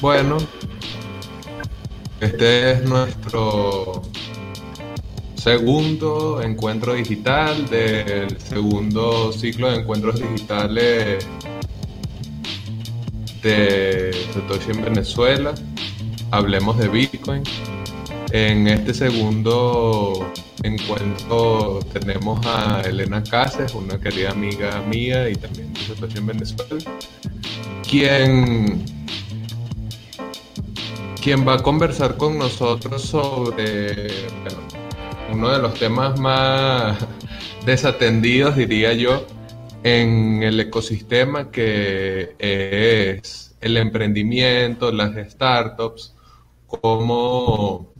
Bueno, este es nuestro segundo encuentro digital del segundo ciclo de encuentros digitales de Satoshi en Venezuela. Hablemos de Bitcoin. En este segundo encuentro tenemos a Elena Cáceres, una querida amiga mía y también de Satoshi en Venezuela, quien quien va a conversar con nosotros sobre uno de los temas más desatendidos, diría yo, en el ecosistema que es el emprendimiento, las startups, cómo,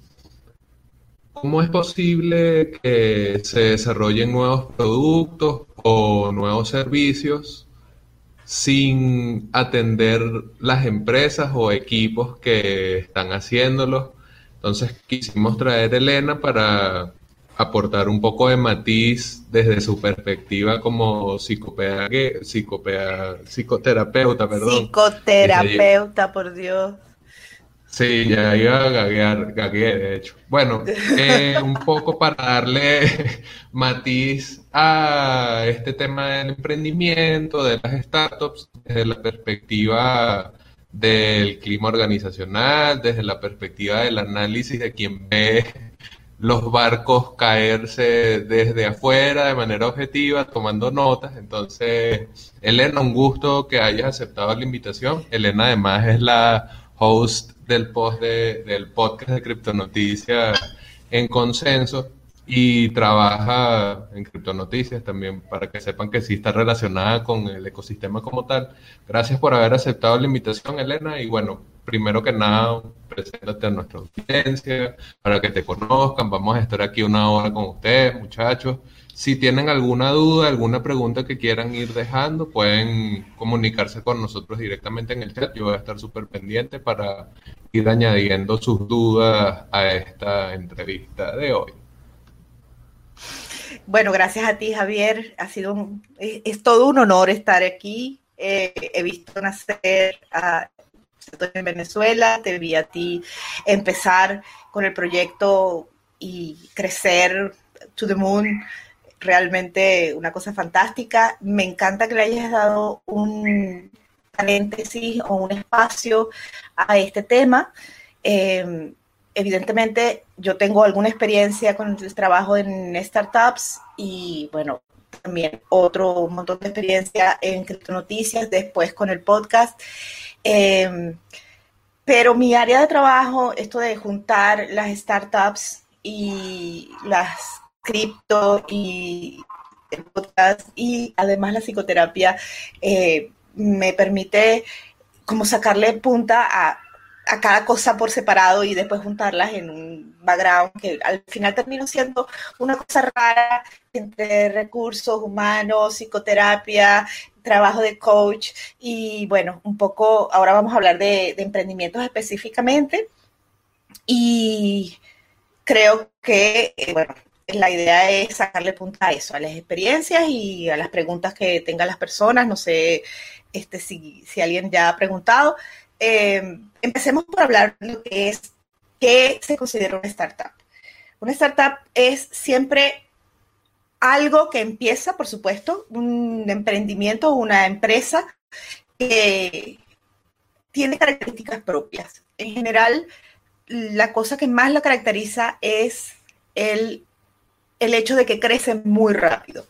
cómo es posible que se desarrollen nuevos productos o nuevos servicios sin atender las empresas o equipos que están haciéndolo. Entonces quisimos traer a Elena para aportar un poco de matiz desde su perspectiva como psicoterapeuta, perdón. Psicoterapeuta, por Dios. Sí, ya iba a gaguear, gagueé, de hecho. Bueno, eh, un poco para darle matiz a este tema del emprendimiento, de las startups, desde la perspectiva del clima organizacional, desde la perspectiva del análisis de quien ve los barcos caerse desde afuera de manera objetiva, tomando notas. Entonces, Elena, un gusto que hayas aceptado la invitación. Elena además es la host del post de, del podcast de Criptonoticias en consenso y trabaja en Criptonoticias también para que sepan que sí está relacionada con el ecosistema como tal. Gracias por haber aceptado la invitación, Elena, y bueno, primero que nada, preséntate a nuestra audiencia para que te conozcan. Vamos a estar aquí una hora con ustedes, muchachos. Si tienen alguna duda, alguna pregunta que quieran ir dejando, pueden comunicarse con nosotros directamente en el chat. Yo voy a estar súper pendiente para ir añadiendo sus dudas a esta entrevista de hoy. Bueno, gracias a ti, Javier. Ha sido es, todo un honor estar aquí. Eh, he visto nacer a en Venezuela, te vi a ti empezar con el proyecto y crecer to the moon realmente una cosa fantástica. Me encanta que le hayas dado un paréntesis o un espacio a este tema. Eh, evidentemente, yo tengo alguna experiencia con el trabajo en startups y, bueno, también otro montón de experiencia en criptonoticias, después con el podcast. Eh, pero mi área de trabajo, esto de juntar las startups y las cripto y podcast y además la psicoterapia eh, me permite como sacarle punta a, a, cada cosa por separado y después juntarlas en un background que al final termino siendo una cosa rara entre recursos humanos, psicoterapia, trabajo de coach y bueno, un poco, ahora vamos a hablar de, de emprendimientos específicamente y creo que, eh, bueno, la idea es sacarle punta a eso, a las experiencias y a las preguntas que tengan las personas. No sé este, si, alguien ya ha preguntado. Eh, empecemos por hablar de lo que es, qué se considera una startup. Una startup es siempre algo que empieza, por supuesto, un emprendimiento, una empresa que tiene características propias. En general, la cosa que más la caracteriza es el el hecho de que crece muy rápido.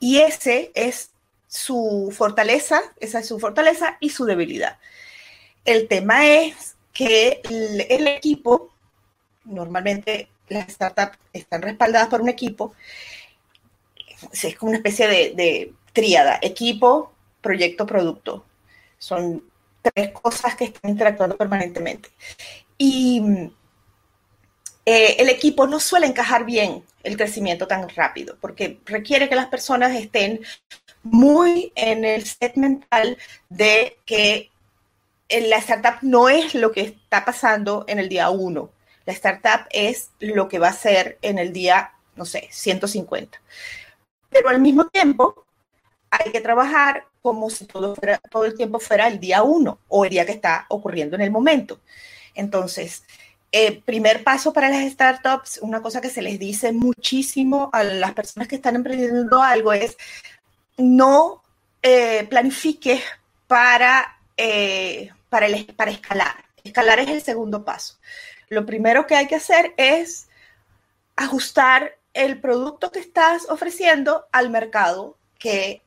Y ese es su fortaleza, esa es su fortaleza y su debilidad. El tema es que el, equipo, normalmente las startups están respaldadas por un equipo, es como una especie de, de tríada, equipo, proyecto, producto. Son tres cosas que están interactuando permanentemente. Y eh, el equipo no suele encajar bien el crecimiento tan rápido, porque requiere que las personas estén muy en el set mental de que la startup no es lo que está pasando en el día uno. La startup es lo que va a ser en el día, no sé, 150. Pero al mismo tiempo, hay que trabajar como si todo, todo el tiempo fuera el día uno o el día que está ocurriendo en el momento. Entonces, eh, primer paso para las startups, una cosa que se les dice muchísimo a las personas que están emprendiendo algo es no eh, planifiques para, eh, para, para escalar. Escalar es el segundo paso. Lo primero que hay que hacer es ajustar el producto que estás ofreciendo al mercado que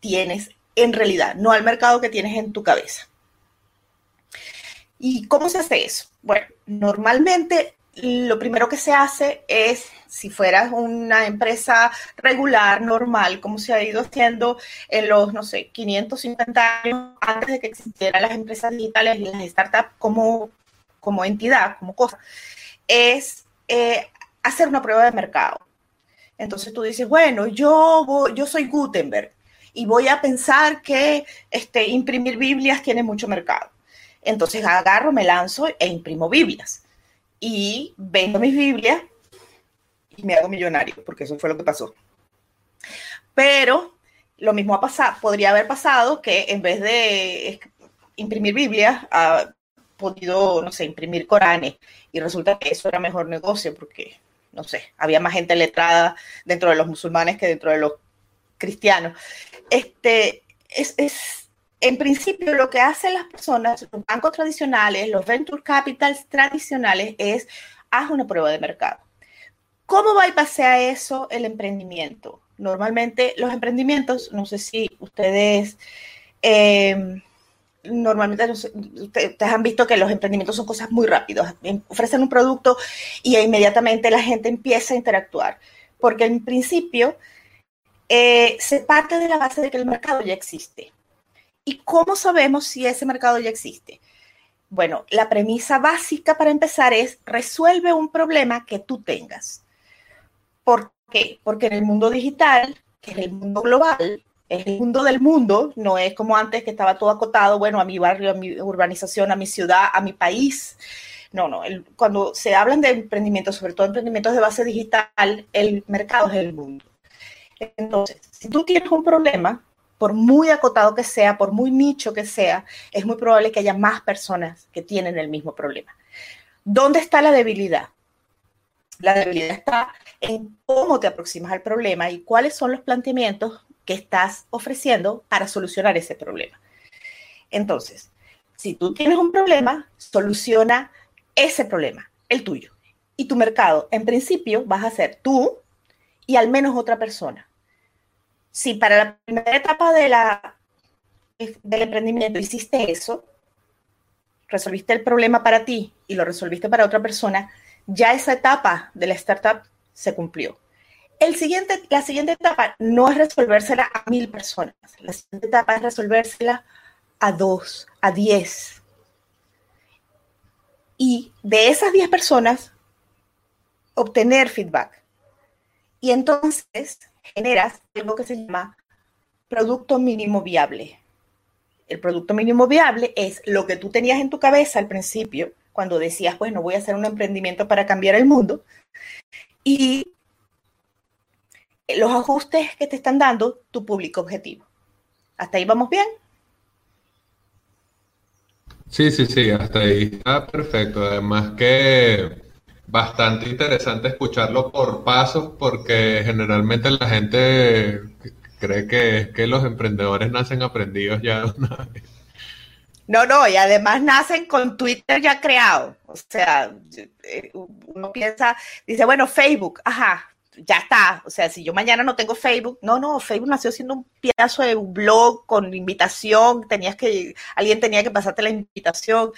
tienes en realidad, no al mercado que tienes en tu cabeza. ¿Y cómo se hace eso? Bueno, normalmente lo primero que se hace es, si fueras una empresa regular, normal, como se ha ido haciendo en los, no sé, 550 años antes de que existieran las empresas digitales y las startups como, como entidad, como cosa, es eh, hacer una prueba de mercado. Entonces tú dices, bueno, yo, yo soy Gutenberg y voy a pensar que este, imprimir Biblias tiene mucho mercado. Entonces agarro, me lanzo e imprimo Biblias. Y vendo mis Biblias y me hago millonario, porque eso fue lo que pasó. Pero lo mismo ha pasado, podría haber pasado que en vez de imprimir Biblias, ha podido, no sé, imprimir Coranes. Y resulta que eso era mejor negocio porque, no sé, había más gente letrada dentro de los musulmanes que dentro de los cristianos este, es, es, en principio lo que hacen las personas, los bancos tradicionales, los venture capitals tradicionales, es haz una prueba de mercado. ¿Cómo va y a eso el emprendimiento? Normalmente los emprendimientos, no sé si ustedes, eh, normalmente ustedes han visto que los emprendimientos son cosas muy rápidas. Ofrecen un producto y inmediatamente la gente empieza a interactuar. Porque en principio eh, se parte de la base de que el mercado ya existe. ¿Y cómo sabemos si ese mercado ya existe? Bueno, la premisa básica para empezar es resuelve un problema que tú tengas. ¿Por qué? Porque en el mundo digital, que es el mundo global, es el mundo del mundo, no es como antes que estaba todo acotado, bueno, a mi barrio, a mi urbanización, a mi ciudad, a mi país. No, no, cuando se hablan de emprendimientos, sobre todo emprendimientos de base digital, el mercado es el mundo. Entonces, si tú tienes un problema, por muy acotado que sea, por muy nicho que sea, es muy probable que haya más personas que tienen el mismo problema. ¿Dónde está la debilidad? La debilidad está en cómo te aproximas al problema y cuáles son los planteamientos que estás ofreciendo para solucionar ese problema. Entonces, si tú tienes un problema, soluciona ese problema, el tuyo. Y tu mercado, en principio, vas a ser tú y al menos otra persona. Si para la primera etapa del emprendimiento hiciste eso, resolviste el problema para ti y lo resolviste para otra persona, ya esa etapa de la startup se cumplió. El siguiente, la siguiente etapa no es resolvérsela a mil personas. La siguiente etapa es resolvérsela a dos, a diez. Y de esas diez personas, obtener feedback. Y entonces generas algo que se llama producto mínimo viable. El producto mínimo viable es lo que tú tenías en tu cabeza al principio, cuando decías, bueno, voy a hacer un emprendimiento para cambiar el mundo, y los ajustes que te están dando tu público objetivo. ¿Hasta ahí vamos bien? Sí, sí, sí, hasta ahí está perfecto. Además que bastante interesante escucharlo por pasos porque generalmente la gente cree que, que los emprendedores nacen aprendidos ya. No, no, y además nacen con Twitter ya creado. O sea, eh, uno piensa, dice, bueno, Facebook, ajá, ya está. O sea, si yo mañana no tengo Facebook, no, no, Facebook nació siendo un pedazo de un blog con invitación, tenías que, alguien tenía que pasarte la invitación.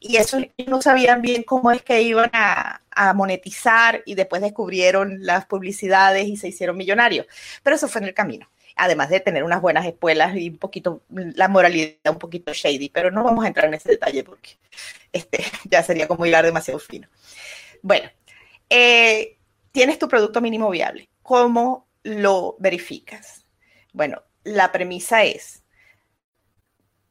Y eso no sabían bien cómo es que iban a, monetizar y después descubrieron las publicidades y se hicieron millonarios. Pero eso fue en el camino además de tener unas buenas escuelas y un poquito, la moralidad un poquito shady, pero no vamos a entrar en ese detalle porque este, ya sería como hilar demasiado fino. Bueno, eh, tienes tu producto mínimo viable. ¿Cómo lo verificas? Bueno, la premisa es,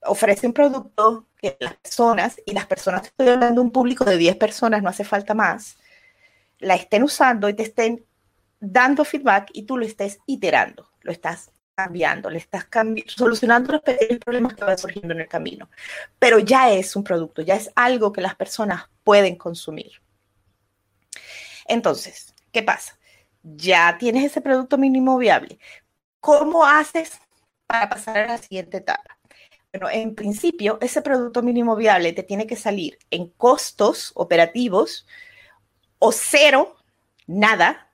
ofrece un producto que las personas, y las personas, estoy hablando de un público de 10 personas, no hace falta más, la estén usando y te estén dando feedback y tú lo estés iterando, lo estás cambiando, le estás solucionando los pequeños problemas que van surgiendo en el camino. Pero ya es un producto, ya es algo que las personas pueden consumir. Entonces, ¿qué pasa? Ya tienes ese producto mínimo viable. ¿Cómo haces para pasar a la siguiente etapa? Bueno, en principio, ese producto mínimo viable te tiene que salir en costos operativos o cero, nada,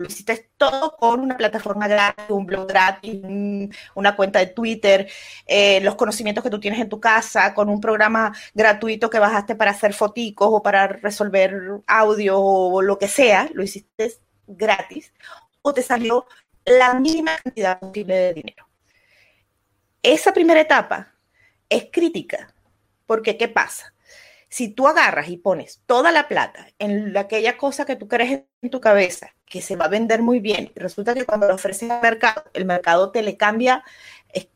lo hiciste todo con una plataforma gratis, un blog gratis, una cuenta de Twitter, eh, los conocimientos que tú tienes en tu casa, con un programa gratuito que bajaste para hacer foticos o para resolver audio o lo que sea, lo hiciste gratis, o te salió la mínima cantidad posible de dinero. Esa primera etapa es crítica, porque ¿qué pasa? Si tú agarras y pones toda la plata en aquella cosa que tú crees en tu cabeza, que se va a vender muy bien, resulta que cuando lo ofreces al mercado, el mercado te le cambia,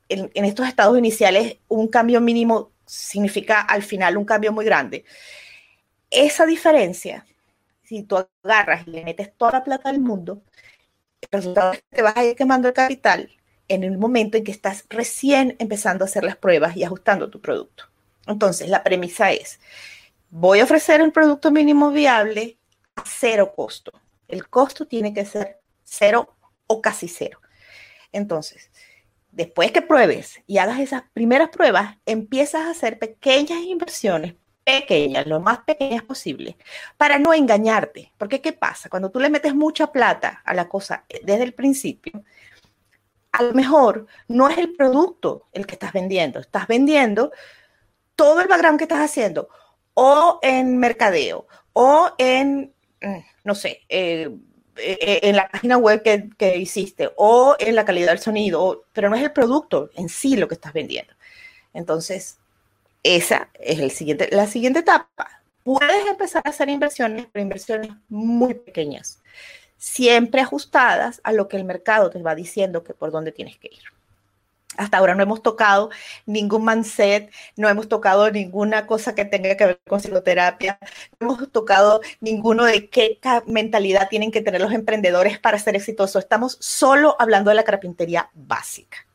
en, en estos estados iniciales, un cambio mínimo significa al final un cambio muy grande. Esa diferencia, si tú agarras y le metes toda la plata del mundo, el resultado es que te vas a ir quemando el capital en el momento en que estás recién empezando a hacer las pruebas y ajustando tu producto. Entonces, la premisa es, voy a ofrecer un producto mínimo viable a cero costo. El costo tiene que ser cero o casi cero. Entonces, después que pruebes y hagas esas primeras pruebas, empiezas a hacer pequeñas inversiones, pequeñas, lo más pequeñas posible, para no engañarte. Porque ¿qué pasa? Cuando tú le metes mucha plata a la cosa desde el principio, a lo mejor no es el producto el que estás vendiendo, estás vendiendo todo el background que estás haciendo, o en mercadeo, o en, mm, no sé, eh, eh, en la página web que, hiciste, o en la calidad del sonido, pero no es el producto en sí lo que estás vendiendo. Entonces, esa es siguiente, la siguiente etapa. Puedes empezar a hacer inversiones, pero inversiones muy pequeñas, siempre ajustadas a lo que el mercado te va diciendo que por dónde tienes que ir. Hasta ahora no hemos tocado ningún mindset, no hemos tocado ninguna cosa que tenga que ver con psicoterapia, no hemos tocado ninguno de qué mentalidad tienen que tener los emprendedores para ser exitosos. Estamos solo hablando de la carpintería básica.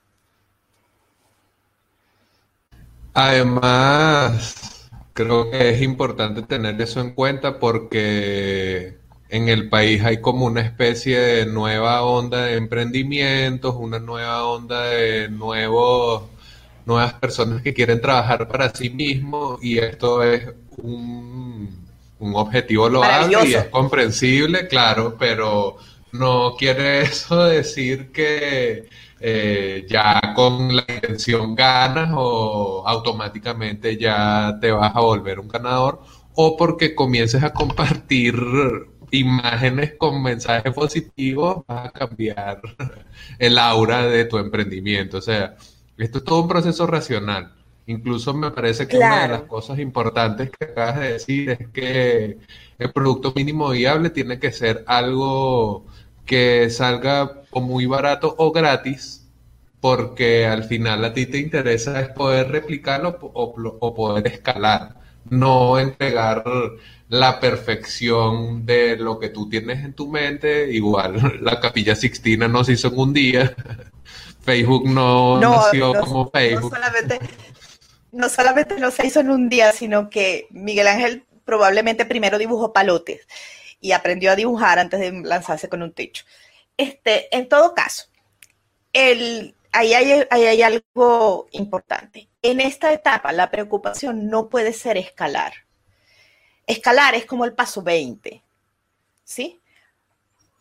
Además, creo que es importante tener eso en cuenta porque en el país hay como una especie de nueva onda de emprendimientos, una nueva onda de nuevos, nuevas personas que quieren trabajar para sí mismos y esto es un, un objetivo loable y es comprensible, claro, pero no quiere eso decir que eh, ya con la intención ganas o automáticamente ya te vas a volver un ganador o porque comiences a compartir imágenes con mensajes positivos, vas a cambiar el aura de tu emprendimiento. O sea, esto es todo un proceso racional. Incluso me parece que una de las cosas importantes que acabas de decir es que el producto mínimo viable tiene que ser algo que salga o muy barato o gratis, porque al final a ti te interesa es poder replicarlo o, o poder escalar, no entregar la perfección de lo que tú tienes en tu mente. Igual la capilla Sixtina no se hizo en un día. Facebook no, nació como Facebook. No solamente, no solamente no se hizo en un día, sino que Miguel Ángel probablemente primero dibujó palotes y aprendió a dibujar antes de lanzarse con un techo. Este, en todo caso, el, ahí, hay, ahí hay algo importante. En esta etapa, la preocupación no puede ser escalar Escalar es como el paso 20, ¿sí?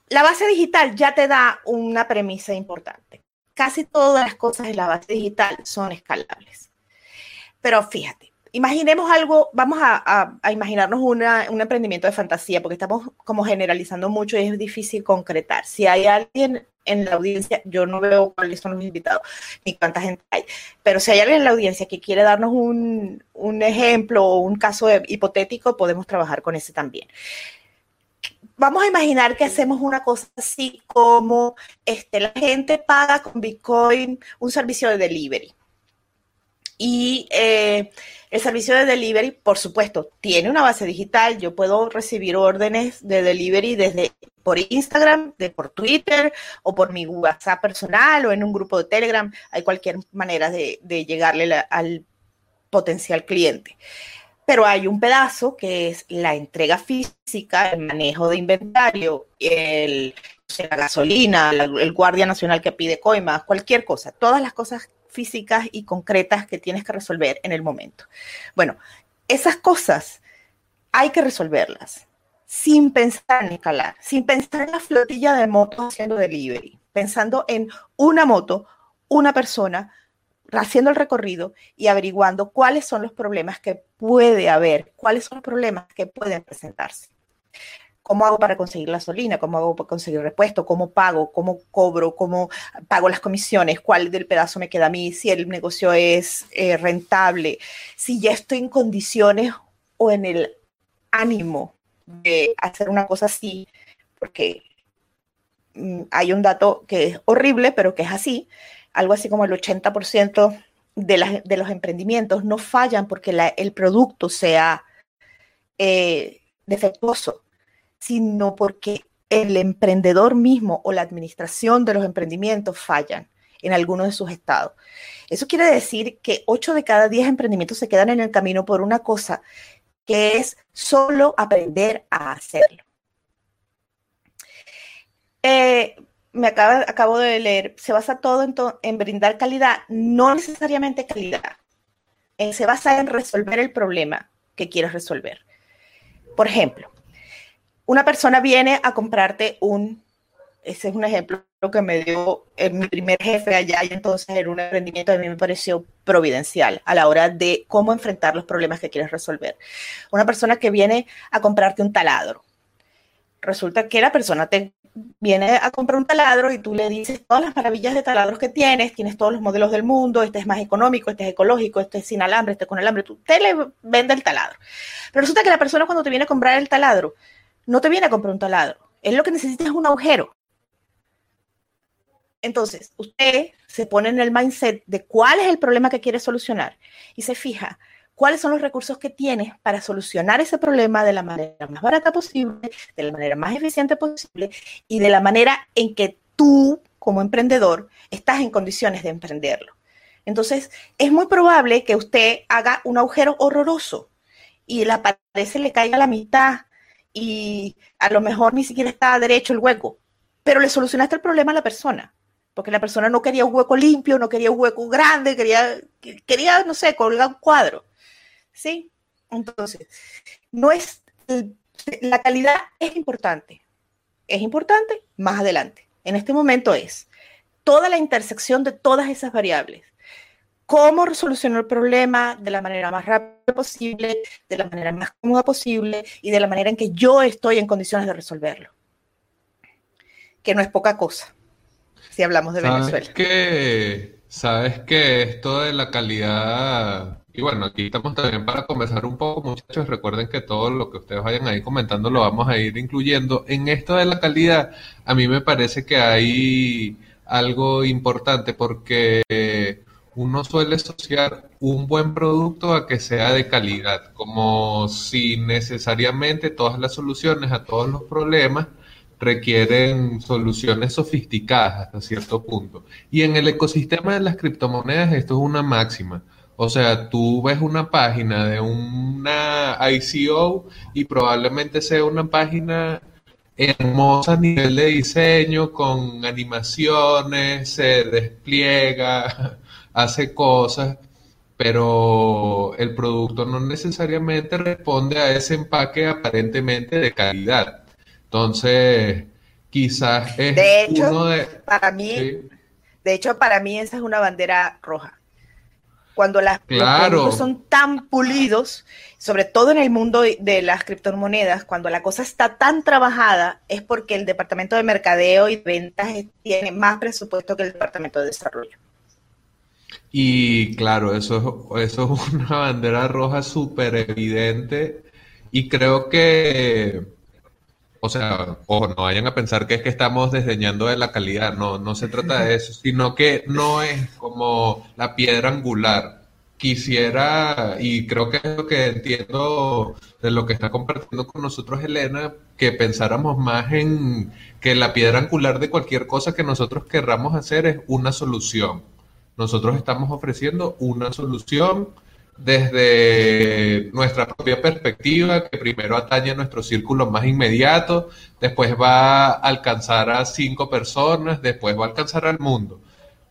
La base digital ya te da una premisa importante. Casi todas las cosas en la base digital son escalables. Pero fíjate, imaginemos algo, vamos a, imaginarnos un emprendimiento de fantasía, porque estamos como generalizando mucho y es difícil concretar. Si hay alguien en la audiencia, yo no veo cuáles son los invitados ni cuánta gente hay, pero si hay alguien en la audiencia que quiere darnos un, ejemplo o un caso hipotético, podemos trabajar con ese también. Vamos a imaginar que hacemos una cosa así como este, la gente paga con Bitcoin un servicio de delivery. Y eh, el servicio de delivery, por supuesto, tiene una base digital. Yo puedo recibir órdenes de delivery desde por Instagram, de por Twitter o por mi WhatsApp personal o en un grupo de Telegram. Hay cualquier manera de, llegarle al potencial cliente. Pero hay un pedazo que es la entrega física, el manejo de inventario, el, la gasolina, el guardia nacional que pide coimas, cualquier cosa, todas las cosas físicas y concretas que tienes que resolver en el momento. Bueno, esas cosas hay que resolverlas sin pensar en escalar, sin pensar en la flotilla de motos haciendo delivery, pensando en una moto, una persona, haciendo el recorrido y averiguando cuáles son los problemas que puede haber, cuáles son los problemas que pueden presentarse. ¿Cómo hago para conseguir gasolina? ¿Cómo hago para conseguir repuesto? ¿Cómo pago? ¿Cómo cobro? ¿Cómo pago las comisiones? ¿Cuál del pedazo me queda a mí? Si el negocio es eh, rentable, si ya estoy en condiciones o en el ánimo de hacer una cosa así, porque mm, hay un dato que es horrible, pero que es así, algo así como el 80% de, de los emprendimientos no fallan porque el producto sea eh, defectuoso sino porque el emprendedor mismo o la administración de los emprendimientos fallan en alguno de sus estados. Eso quiere decir que 8 de cada 10 emprendimientos se quedan en el camino por una cosa que es solo aprender a hacerlo. Eh, me acabo de leer, se basa todo en, en brindar calidad, no necesariamente calidad. Eh, se basa en resolver el problema que quieres resolver. Por ejemplo, una persona viene a comprarte un, ese es un ejemplo que me dio eh, mi primer jefe allá y entonces era un emprendimiento a mí me pareció providencial a la hora de cómo enfrentar los problemas que quieres resolver. Una persona que viene a comprarte un taladro. Resulta que la persona te viene a comprar un taladro y tú le dices todas las maravillas de taladros que tienes, tienes todos los modelos del mundo, este es más económico, este es ecológico, este es sin alambre, este es con alambre, tú te le vende el taladro. Pero resulta que la persona cuando te viene a comprar el taladro no te viene a comprar un taladro. Él lo que necesita es un agujero. Entonces, usted se pone en el mindset de cuál es el problema que quiere solucionar y se fija cuáles son los recursos que tienes para solucionar ese problema de la manera más barata posible, de la manera más eficiente posible y de la manera en que tú, como emprendedor, estás en condiciones de emprenderlo. Entonces, es muy probable que usted haga un agujero horroroso y la pared se le caiga a la mitad y a lo mejor ni siquiera está derecho el hueco, pero le solucionaste el problema a la persona, porque la persona no quería un hueco limpio, no quería un hueco grande, quería, quería no sé, colgar un cuadro. ¿Sí? Entonces, no es, la calidad es importante. Es importante más adelante. En este momento es toda la intersección de todas esas variables cómo solucionar el problema de la manera más rápida posible, de la manera más cómoda posible y de la manera en que yo estoy en condiciones de resolverlo. Que no es poca cosa, si hablamos de ¿Sabes Venezuela. Que, Sabes que esto de la calidad, y bueno, aquí estamos también para conversar un poco, muchachos, recuerden que todo lo que ustedes vayan ahí comentando lo vamos a ir incluyendo. En esto de la calidad, a mí me parece que hay algo importante porque uno suele asociar un buen producto a que sea de calidad, como si necesariamente todas las soluciones a todos los problemas requieren soluciones sofisticadas hasta cierto punto. Y en el ecosistema de las criptomonedas esto es una máxima. O sea, tú ves una página de una ICO y probablemente sea una página hermosa a nivel de diseño, con animaciones, se despliega, hace cosas, pero el producto no necesariamente responde a ese empaque aparentemente de calidad. Entonces, quizás es de hecho, uno de... Para mí, de hecho, para mí esa es una bandera roja. Cuando las, los productos son tan pulidos, sobre todo en el mundo de las criptomonedas, cuando la cosa está tan trabajada, es porque el departamento de mercadeo y ventas tiene más presupuesto que el departamento de desarrollo. Y claro, eso, eso es una bandera roja súper evidente. Y creo que, o sea, o no vayan a pensar que es que estamos desdeñando de la calidad, no, no se trata de eso, sino que no es como la piedra angular. Quisiera, y creo que es lo que entiendo de lo que está compartiendo con nosotros Elena, que pensáramos más en que la piedra angular de cualquier cosa que nosotros querramos hacer es una solución. Nosotros estamos ofreciendo una solución desde nuestra propia perspectiva, que primero atañe a nuestro círculo más inmediato, después va a alcanzar a cinco personas, después va a alcanzar al mundo.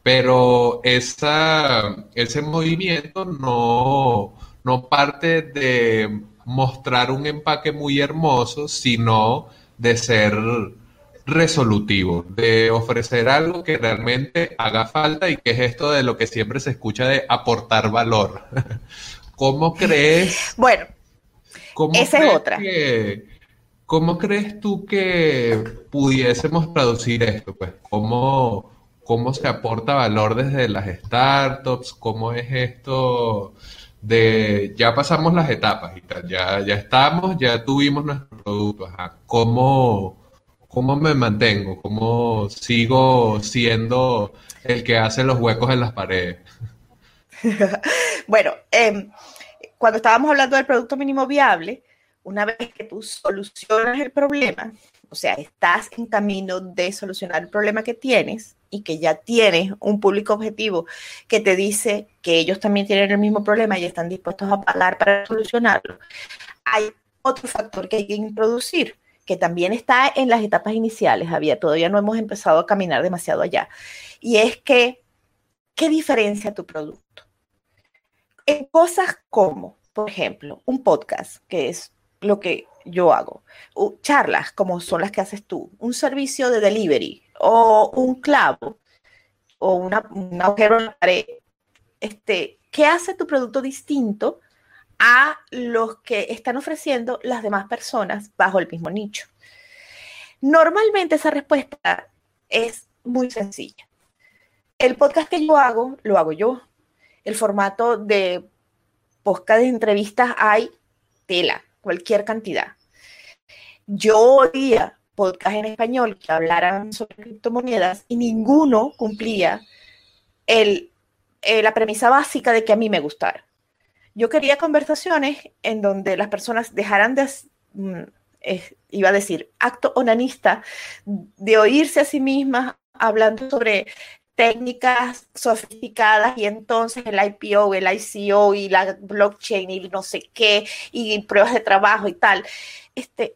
Pero esa, ese movimiento no, no parte de mostrar un empaque muy hermoso, sino de ser resolutivo, de ofrecer algo que realmente haga falta y que es esto de lo que siempre se escucha de aportar valor. ¿Cómo crees? Bueno, esa es otra. ¿Cómo crees tú que pudiésemos traducir esto? Pues, ¿cómo, cómo se aporta valor desde las startups, cómo es esto de ya pasamos las etapas y tal, ya, ya estamos, ya tuvimos nuestro producto, ¿Cómo, ¿Cómo me mantengo? ¿Cómo sigo siendo el que hace los huecos en las paredes? bueno, em, cuando estábamos hablando del producto mínimo viable, una vez que tú solucionas el problema, o sea, estás en camino de solucionar el problema que tienes, y que ya tienes un público objetivo que te dice que ellos también tienen el mismo problema y están dispuestos a pagar para solucionarlo, hay otro factor que hay que introducir, que también está en las etapas iniciales, había todavía no hemos empezado a caminar demasiado allá, y es que, ¿qué diferencia tu producto? En cosas como, por ejemplo, un podcast, que es lo que yo hago, charlas como son las que haces tú, un servicio de delivery, o un clavo o una, un agujero en la pared, este, ¿qué hace tu producto distinto a los que están ofreciendo las demás personas bajo el mismo nicho? Normalmente esa respuesta es muy sencilla. El podcast que yo hago, lo hago yo. El formato de podcast de entrevistas hay tela, cualquier cantidad. Yo oía podcast en español que hablaran sobre criptomonedas y ninguno cumplía eh, la premisa básica de que a mí me gustara. Yo quería conversaciones en donde las personas dejaran de, mm, iba a decir, acto onanista, de oírse a sí mismas hablando sobre técnicas sofisticadas y entonces el IPO, el ICO y la blockchain y no sé qué y pruebas de trabajo y tal. Este,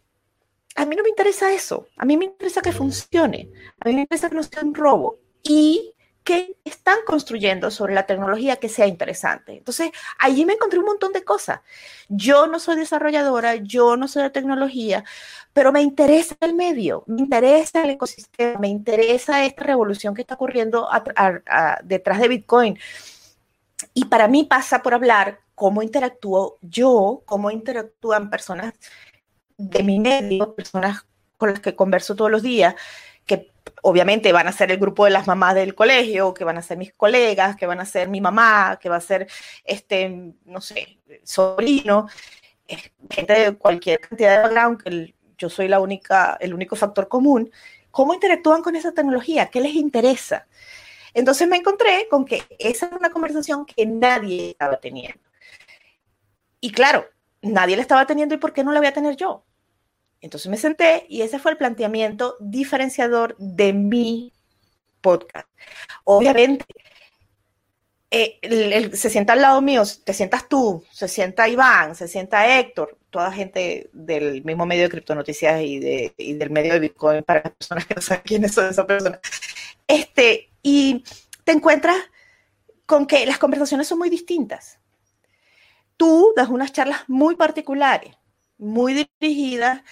a mí no me interesa eso, a mí me interesa que funcione, a mí me interesa que no sea un robo. Y que están construyendo sobre la tecnología que sea interesante. Entonces, allí me encontré un montón de cosas. Yo no soy desarrolladora, yo no soy de tecnología, pero me interesa el medio, me interesa el ecosistema, me interesa esta revolución que está ocurriendo detrás de Bitcoin. Y para mí pasa por hablar cómo interactúo yo, cómo interactúan personas de mi medio, personas con las que converso todos los días, que obviamente van a ser el grupo de las mamás del colegio, que van a ser mis colegas, que van a ser mi mamá, que va a ser, este, no sé, sobrino, gente de cualquier cantidad de background, que yo soy la única, el único factor común. ¿Cómo interactúan con esa tecnología? ¿Qué les interesa? Entonces me encontré con que esa es una conversación que nadie estaba teniendo. Y claro, nadie la estaba teniendo y ¿por qué no la voy a tener yo? Entonces me senté y ese fue el planteamiento diferenciador de mi podcast. Obviamente, eh, se sienta al lado mío, te sientas tú, se sienta Iván, se sienta Héctor, toda gente del mismo medio de criptonoticias y, de, y del medio de Bitcoin para las personas que no saben quiénes son esas personas. Este, y te encuentras con que las conversaciones son muy distintas. Tú das unas charlas muy particulares muy dirigida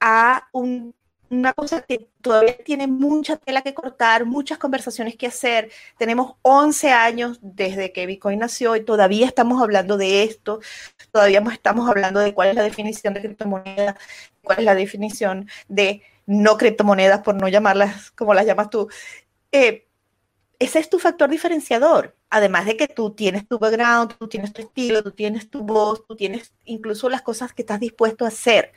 a una cosa que todavía tiene mucha tela que cortar, muchas conversaciones que hacer. Tenemos 11 años desde que Bitcoin nació y todavía estamos hablando de esto, todavía estamos hablando de cuál es la definición de criptomoneda, cuál es la definición de no criptomonedas, por no llamarlas como las llamas tú. Eh, ese es tu factor diferenciador. Además de que tú tienes tu background, tú tienes tu estilo, tú tienes tu voz, tú tienes incluso las cosas que estás dispuesto a hacer.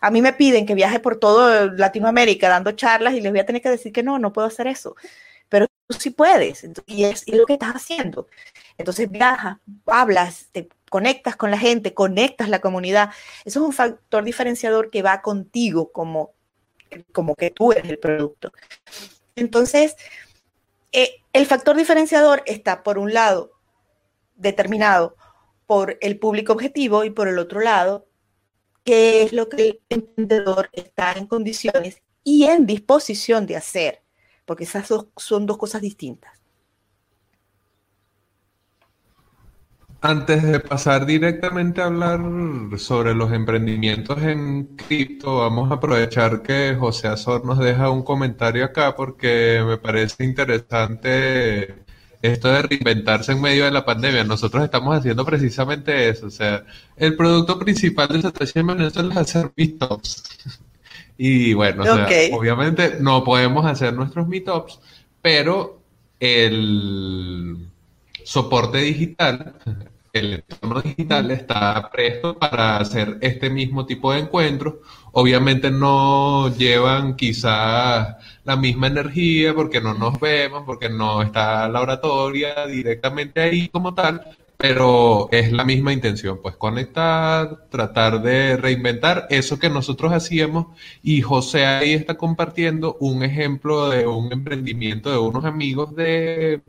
A mí me piden que viaje por todo Latinoamérica dando charlas y les voy a tener que decir que no, no puedo hacer eso. Pero tú sí puedes, y es, lo que estás haciendo. Entonces viajas, hablas, te conectas con la gente, conectas la comunidad. Eso es un factor diferenciador que va contigo como, como que tú eres el producto. Entonces, eh, el factor diferenciador está por un lado determinado por el público objetivo y por el otro lado, qué es lo que el emprendedor está en condiciones y en disposición de hacer porque esas son dos cosas distintas. Antes de pasar directamente a hablar sobre los emprendimientos en cripto, vamos a aprovechar que José Azor nos deja un comentario acá porque me parece interesante esto de reinventarse en medio de la pandemia. Nosotros estamos haciendo precisamente eso. O sea, el producto principal de Satoshi en Venezuela es hacer meetups. Y bueno, obviamente no podemos hacer nuestros meetups, pero el soporte digital, el entorno digital está presto para hacer este mismo tipo de encuentros. Obviamente no llevan quizás la misma energía porque no nos vemos, porque no está la oratoria directamente ahí como tal, pero es la misma intención, pues conectar, tratar de reinventar eso que nosotros hacíamos y José ahí está compartiendo un ejemplo de un emprendimiento de unos amigos de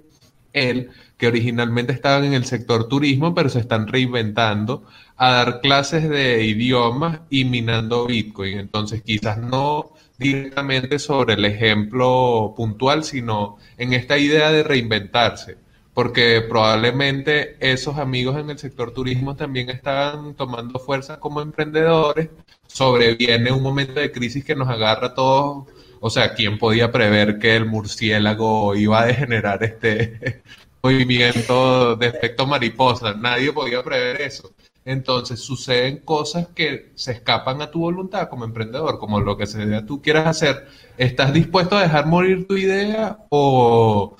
él que originalmente estaban en el sector turismo, pero se están reinventando a dar clases de idiomas y minando Bitcoin. Entonces, quizás no directamente sobre el ejemplo puntual, sino en esta idea de reinventarse porque probablemente esos amigos en el sector turismo también están tomando fuerza como emprendedores. Sobreviene un momento de crisis que nos agarra a todos. O sea, ¿quién podía prever que el murciélago iba a degenerar este movimiento de efecto mariposa? Nadie podía prever eso. Entonces suceden cosas que se escapan a tu voluntad como emprendedor, como lo que sea tú quieras hacer. ¿Estás dispuesto a dejar morir tu idea o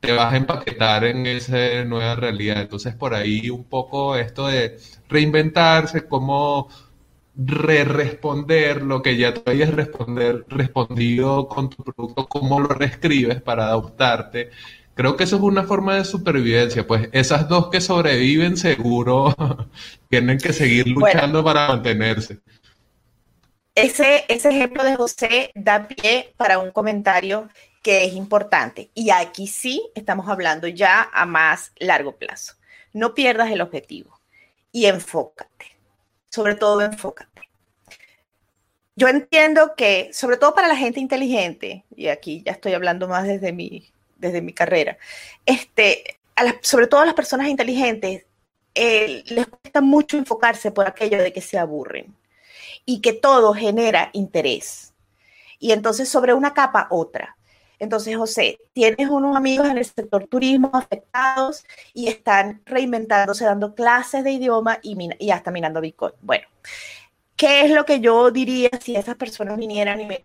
te vas a empaquetar en esa nueva realidad. Entonces, por ahí un poco esto de reinventarse, cómo re-responder lo que ya te hayas responder, respondido con tu producto, cómo lo reescribes para adoptarte. Creo que eso es una forma de supervivencia, pues esas dos que sobreviven seguro tienen que seguir luchando para mantenerse. Ese, ese ejemplo de José da pie para un comentario que es importante. Y aquí sí estamos hablando ya a más largo plazo. No pierdas el objetivo y enfócate. Sobre todo enfócate. Yo entiendo que, sobre todo para la gente inteligente, y aquí ya estoy hablando más desde mi, desde mi carrera, este, sobre todo a las personas inteligentes, eh, les cuesta mucho enfocarse por aquello de que se aburren y que todo genera interés. Y entonces sobre una capa otra. Entonces, José, tienes unos amigos en el sector turismo afectados y están reinventándose, dando clases de idioma y, y hasta minando Bitcoin. Bueno, ¿qué es lo que yo diría si esas personas vinieran y me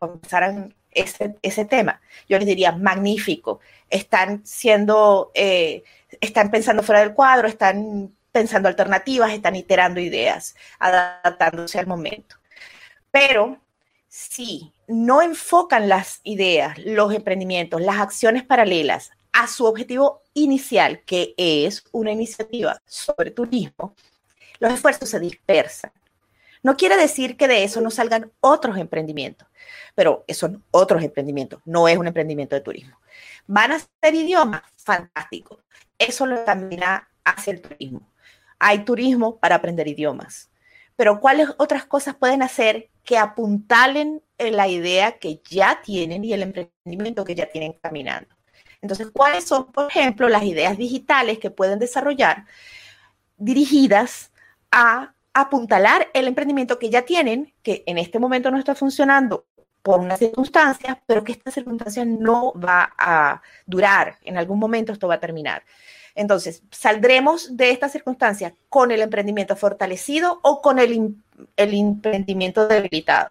ese, ese tema? Yo les diría, magnífico, están siendo, eh, están pensando fuera del cuadro, están pensando alternativas, están iterando ideas, adaptándose al momento. Pero si no enfocan las ideas, los emprendimientos, las acciones paralelas a su objetivo inicial, que es una iniciativa sobre turismo, los esfuerzos se dispersan. No quiere decir que de eso no salgan otros emprendimientos, pero son otros emprendimientos, no es un emprendimiento de turismo. Van a ser idiomas, fantástico. Eso lo camina hacia el turismo. Hay turismo para aprender idiomas, pero ¿cuáles otras cosas pueden hacer que apuntalen la idea que ya tienen y el emprendimiento que ya tienen caminando. Entonces, ¿cuáles son, por ejemplo, las ideas digitales que pueden desarrollar dirigidas a apuntalar el emprendimiento que ya tienen, que en este momento no está funcionando por unas circunstancias, pero que esta circunstancia no va a durar, en algún momento esto va a terminar. Entonces, saldremos de esta circunstancia con el emprendimiento fortalecido o con el, el emprendimiento debilitado.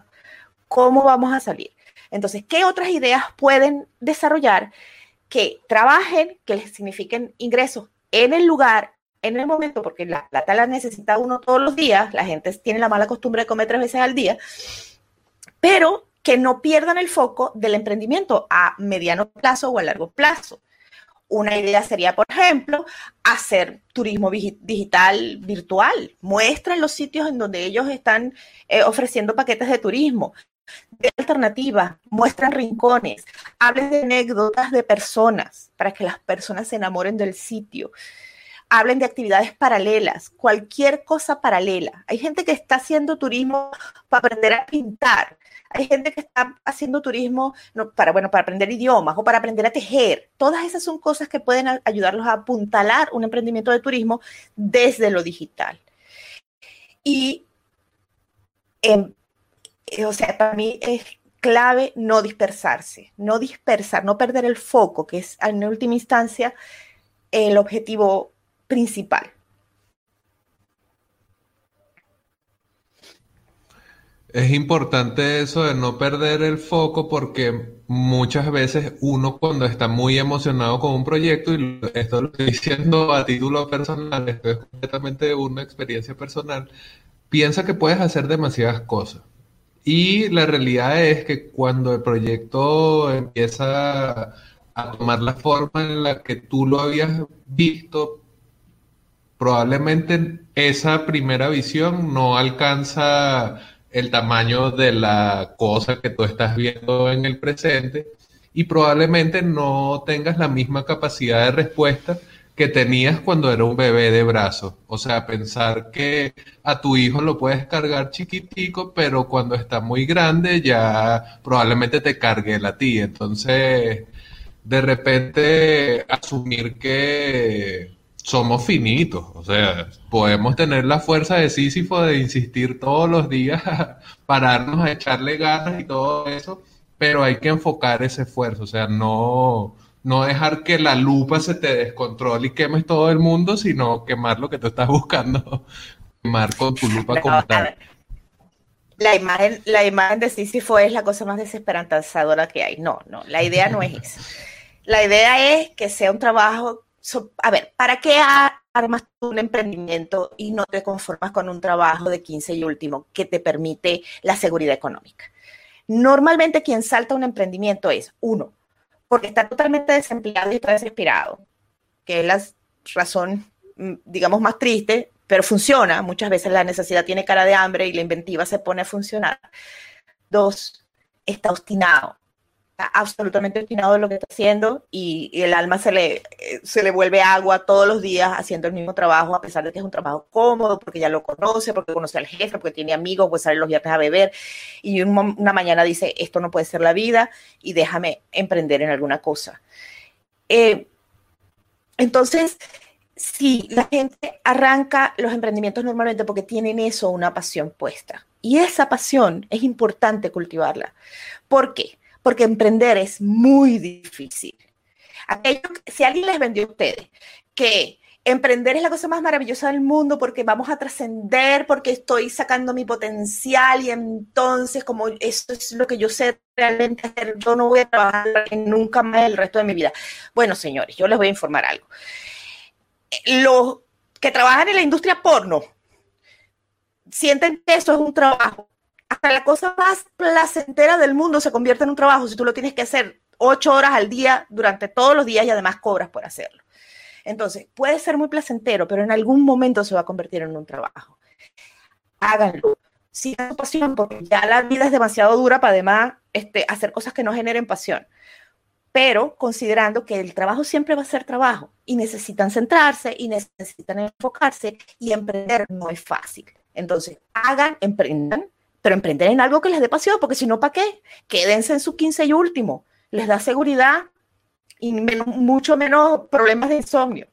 ¿Cómo vamos a salir? Entonces, ¿qué otras ideas pueden desarrollar que trabajen, que les signifiquen ingresos en el lugar, en el momento, porque la plata la necesita uno todos los días, la gente tiene la mala costumbre de comer tres veces al día, pero que no pierdan el foco del emprendimiento a mediano plazo o a largo plazo. Una idea sería, por ejemplo, hacer turismo digital virtual. Muestran los sitios en donde ellos están eh, ofreciendo paquetes de turismo. De alternativa, muestran rincones, hablen de anécdotas de personas para que las personas se enamoren del sitio. Hablen de actividades paralelas, cualquier cosa paralela. Hay gente que está haciendo turismo para aprender a pintar, hay gente que está haciendo turismo para, bueno, para aprender idiomas o para aprender a tejer. Todas esas son cosas que pueden ayudarlos a apuntalar un emprendimiento de turismo desde lo digital. Y, em, eh, o sea, para mí es clave no dispersarse, no dispersar, no perder el foco, que es en última instancia el objetivo principal. Es importante eso de no perder el foco porque muchas veces uno cuando está muy emocionado con un proyecto, y esto lo estoy diciendo a título personal, esto es completamente una experiencia personal, piensa que puedes hacer demasiadas cosas. Y la realidad es que cuando el proyecto empieza a tomar la forma en la que tú lo habías visto, probablemente esa primera visión no alcanza el tamaño de la cosa que tú estás viendo en el presente y probablemente no tengas la misma capacidad de respuesta que tenías cuando era un bebé de brazos. O sea, pensar que a tu hijo lo puedes cargar chiquitico, pero cuando está muy grande ya probablemente te cargue a ti. Entonces, de repente asumir que somos finitos, o sea, podemos tener la fuerza de Sísifo de insistir todos los días, pararnos a echarle ganas y todo eso, pero hay que enfocar ese esfuerzo, o sea, no, no dejar que la lupa se te descontrole y quemes todo el mundo, sino quemar lo que tú estás buscando, quemar con tu lupa como tal. La imagen, la imagen de Sísifo es la cosa más desesperanzadora que hay. No, no, la idea no es esa. La idea es que sea un trabajo a ver, ¿para qué armas un emprendimiento y no te conformas con un trabajo de 15 y último que te permite la seguridad económica? Normalmente quien salta un emprendimiento es, uno, porque está totalmente desempleado y está desesperado, que es la razón, mm, digamos, más triste, pero funciona. Muchas veces la necesidad tiene cara de hambre y la inventiva se pone a funcionar. Dos, está obstinado absolutamente obstinado de lo que está haciendo y, el alma se le, se le vuelve agua todos los días haciendo el mismo trabajo, a pesar de que es un trabajo cómodo, porque ya lo conoce, porque conoce al jefe, porque tiene amigos, puede salir los viernes a beber y una mañana dice, esto no puede ser la vida y déjame emprender en alguna cosa. Eh, entonces, sí, la gente arranca los emprendimientos normalmente porque tienen eso, una pasión puesta. Y esa pasión es importante cultivarla. ¿Por qué? Porque emprender es muy difícil. si alguien les vendió a ustedes que emprender es la cosa más maravillosa del mundo porque vamos a trascender, porque estoy sacando mi potencial y entonces como esto es lo que yo sé realmente hacer, yo no voy a trabajar nunca más el resto de mi vida. Bueno, señores, yo les voy a informar algo. Los que trabajan en la industria porno sienten que eso es un trabajo la cosa más placentera del mundo se convierte en un trabajo si tú lo tienes que hacer ocho horas al día durante todos los días y además cobras por hacerlo. Entonces, puede ser muy placentero, pero en algún momento se va a convertir en un trabajo. Háganlo. Sigan su pasión, porque ya la vida es demasiado dura para además este, hacer cosas que no generen pasión. Pero considerando que el trabajo siempre va a ser trabajo y necesitan centrarse y necesitan enfocarse y emprender no es fácil. Entonces, hagan, emprendan, pero emprender en algo que les dé pasión, porque si no, ¿para qué? Quédense en su 15 y último. Les da seguridad y mucho menos problemas de insomnio.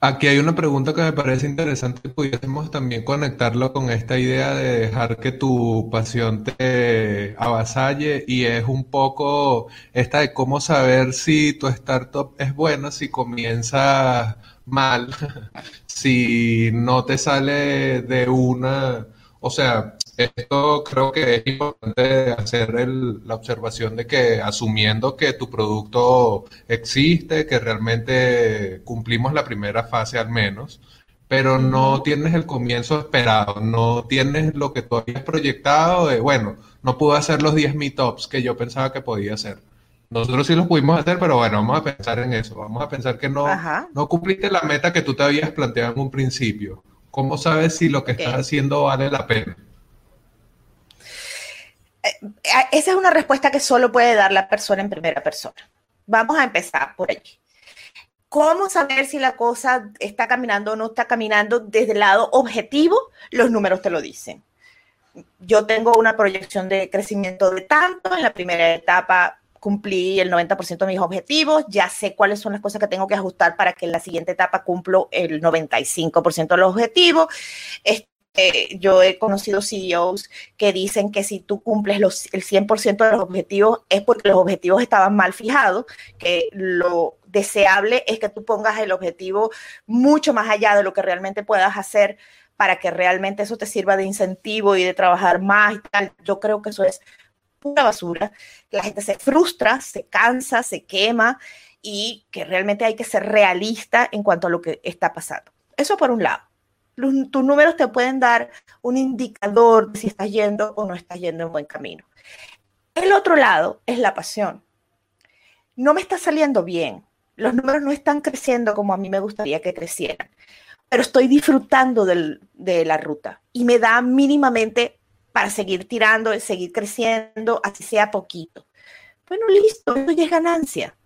Aquí hay una pregunta que me parece interesante, pudiésemos también conectarlo con esta idea de dejar que tu pasión te avasalle y es un poco esta de cómo saber si tu startup es buena, si comienza mal, si no te sale de una, o sea, esto creo que es importante hacer la observación de que asumiendo que tu producto existe, que realmente cumplimos la primera fase al menos, pero no tienes el comienzo esperado, no tienes lo que tú habías proyectado de, bueno, no pude hacer los 10 meetups que yo pensaba que podía hacer. Nosotros sí los pudimos hacer, pero bueno, vamos a pensar en eso. Vamos a pensar que no, no cumpliste la meta que tú te habías planteado en un principio. ¿Cómo sabes si lo que estás haciendo vale la pena? Eh, eh, esa es una respuesta que solo puede dar la persona en primera persona. Vamos a empezar por allí. ¿Cómo saber si la cosa está caminando o no está caminando desde el lado objetivo? Los números te lo dicen. Yo tengo una proyección de crecimiento de tanto. En la primera etapa cumplí el 90% de mis objetivos, ya sé cuáles son las cosas que tengo que ajustar para que en la siguiente etapa cumplo el 95% de los objetivos. Este, yo he conocido CEOs que dicen que si tú cumples los, el 100% de los objetivos es porque los objetivos estaban mal fijados, que lo deseable es que tú pongas el objetivo mucho más allá de lo que realmente puedas hacer para que realmente eso te sirva de incentivo y de trabajar más y tal. Yo creo que eso es pura basura, la gente se frustra, se cansa, se quema y que realmente hay que ser realista en cuanto a lo que está pasando. Eso por un lado. tus números te pueden dar un indicador de si estás yendo o no estás yendo en buen camino. El otro lado es la pasión. No me está saliendo bien. Los números no están creciendo como a mí me gustaría que crecieran, pero estoy disfrutando de la ruta y me da mínimamente para seguir tirando, seguir creciendo, así sea poquito. Bueno, listo, eso ya es ganancia.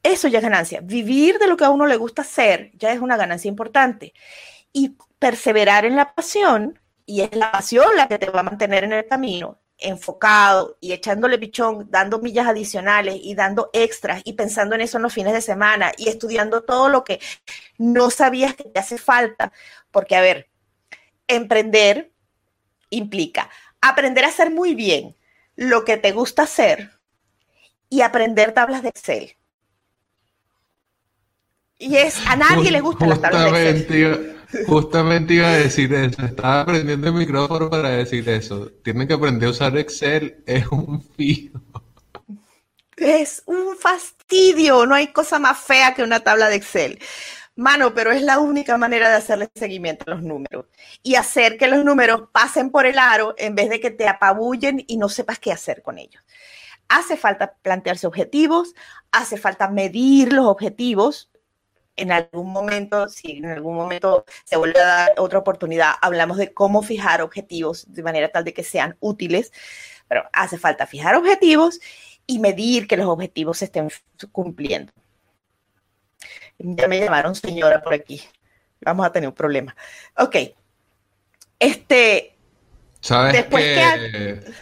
Eso ya es ganancia. Vivir de lo que a uno le gusta hacer ya es una ganancia importante. Y perseverar en la pasión, y es la pasión la que te va a mantener en el camino, enfocado y echándole pichón, dando millas adicionales y dando extras y pensando en eso en los fines de semana y estudiando todo lo que no sabías que te hace falta. Porque, a ver, emprender implica aprender a hacer muy bien lo que te gusta hacer y aprender tablas de Excel. Y es, a nadie le gustan las tablas de Excel. justamente iba a decir eso, estaba aprendiendo el micrófono para decir eso. Tienen que aprender a usar Excel, es un fijo. Es un fastidio, no hay cosa más fea que una tabla de Excel. Mano, pero es la única manera de hacerle seguimiento a los números y hacer que los números pasen por el aro en vez de que te apabullen y no sepas qué hacer con ellos. Hace falta plantearse objetivos, hace falta medir los objetivos. En algún momento, si en algún momento se vuelve a dar otra oportunidad, hablamos de cómo fijar objetivos de manera tal de que sean útiles, pero hace falta fijar objetivos y medir que los objetivos se estén cumpliendo. Ya me llamaron señora por aquí. Vamos a tener un problema. Ok. Este. ¿Sabes después que,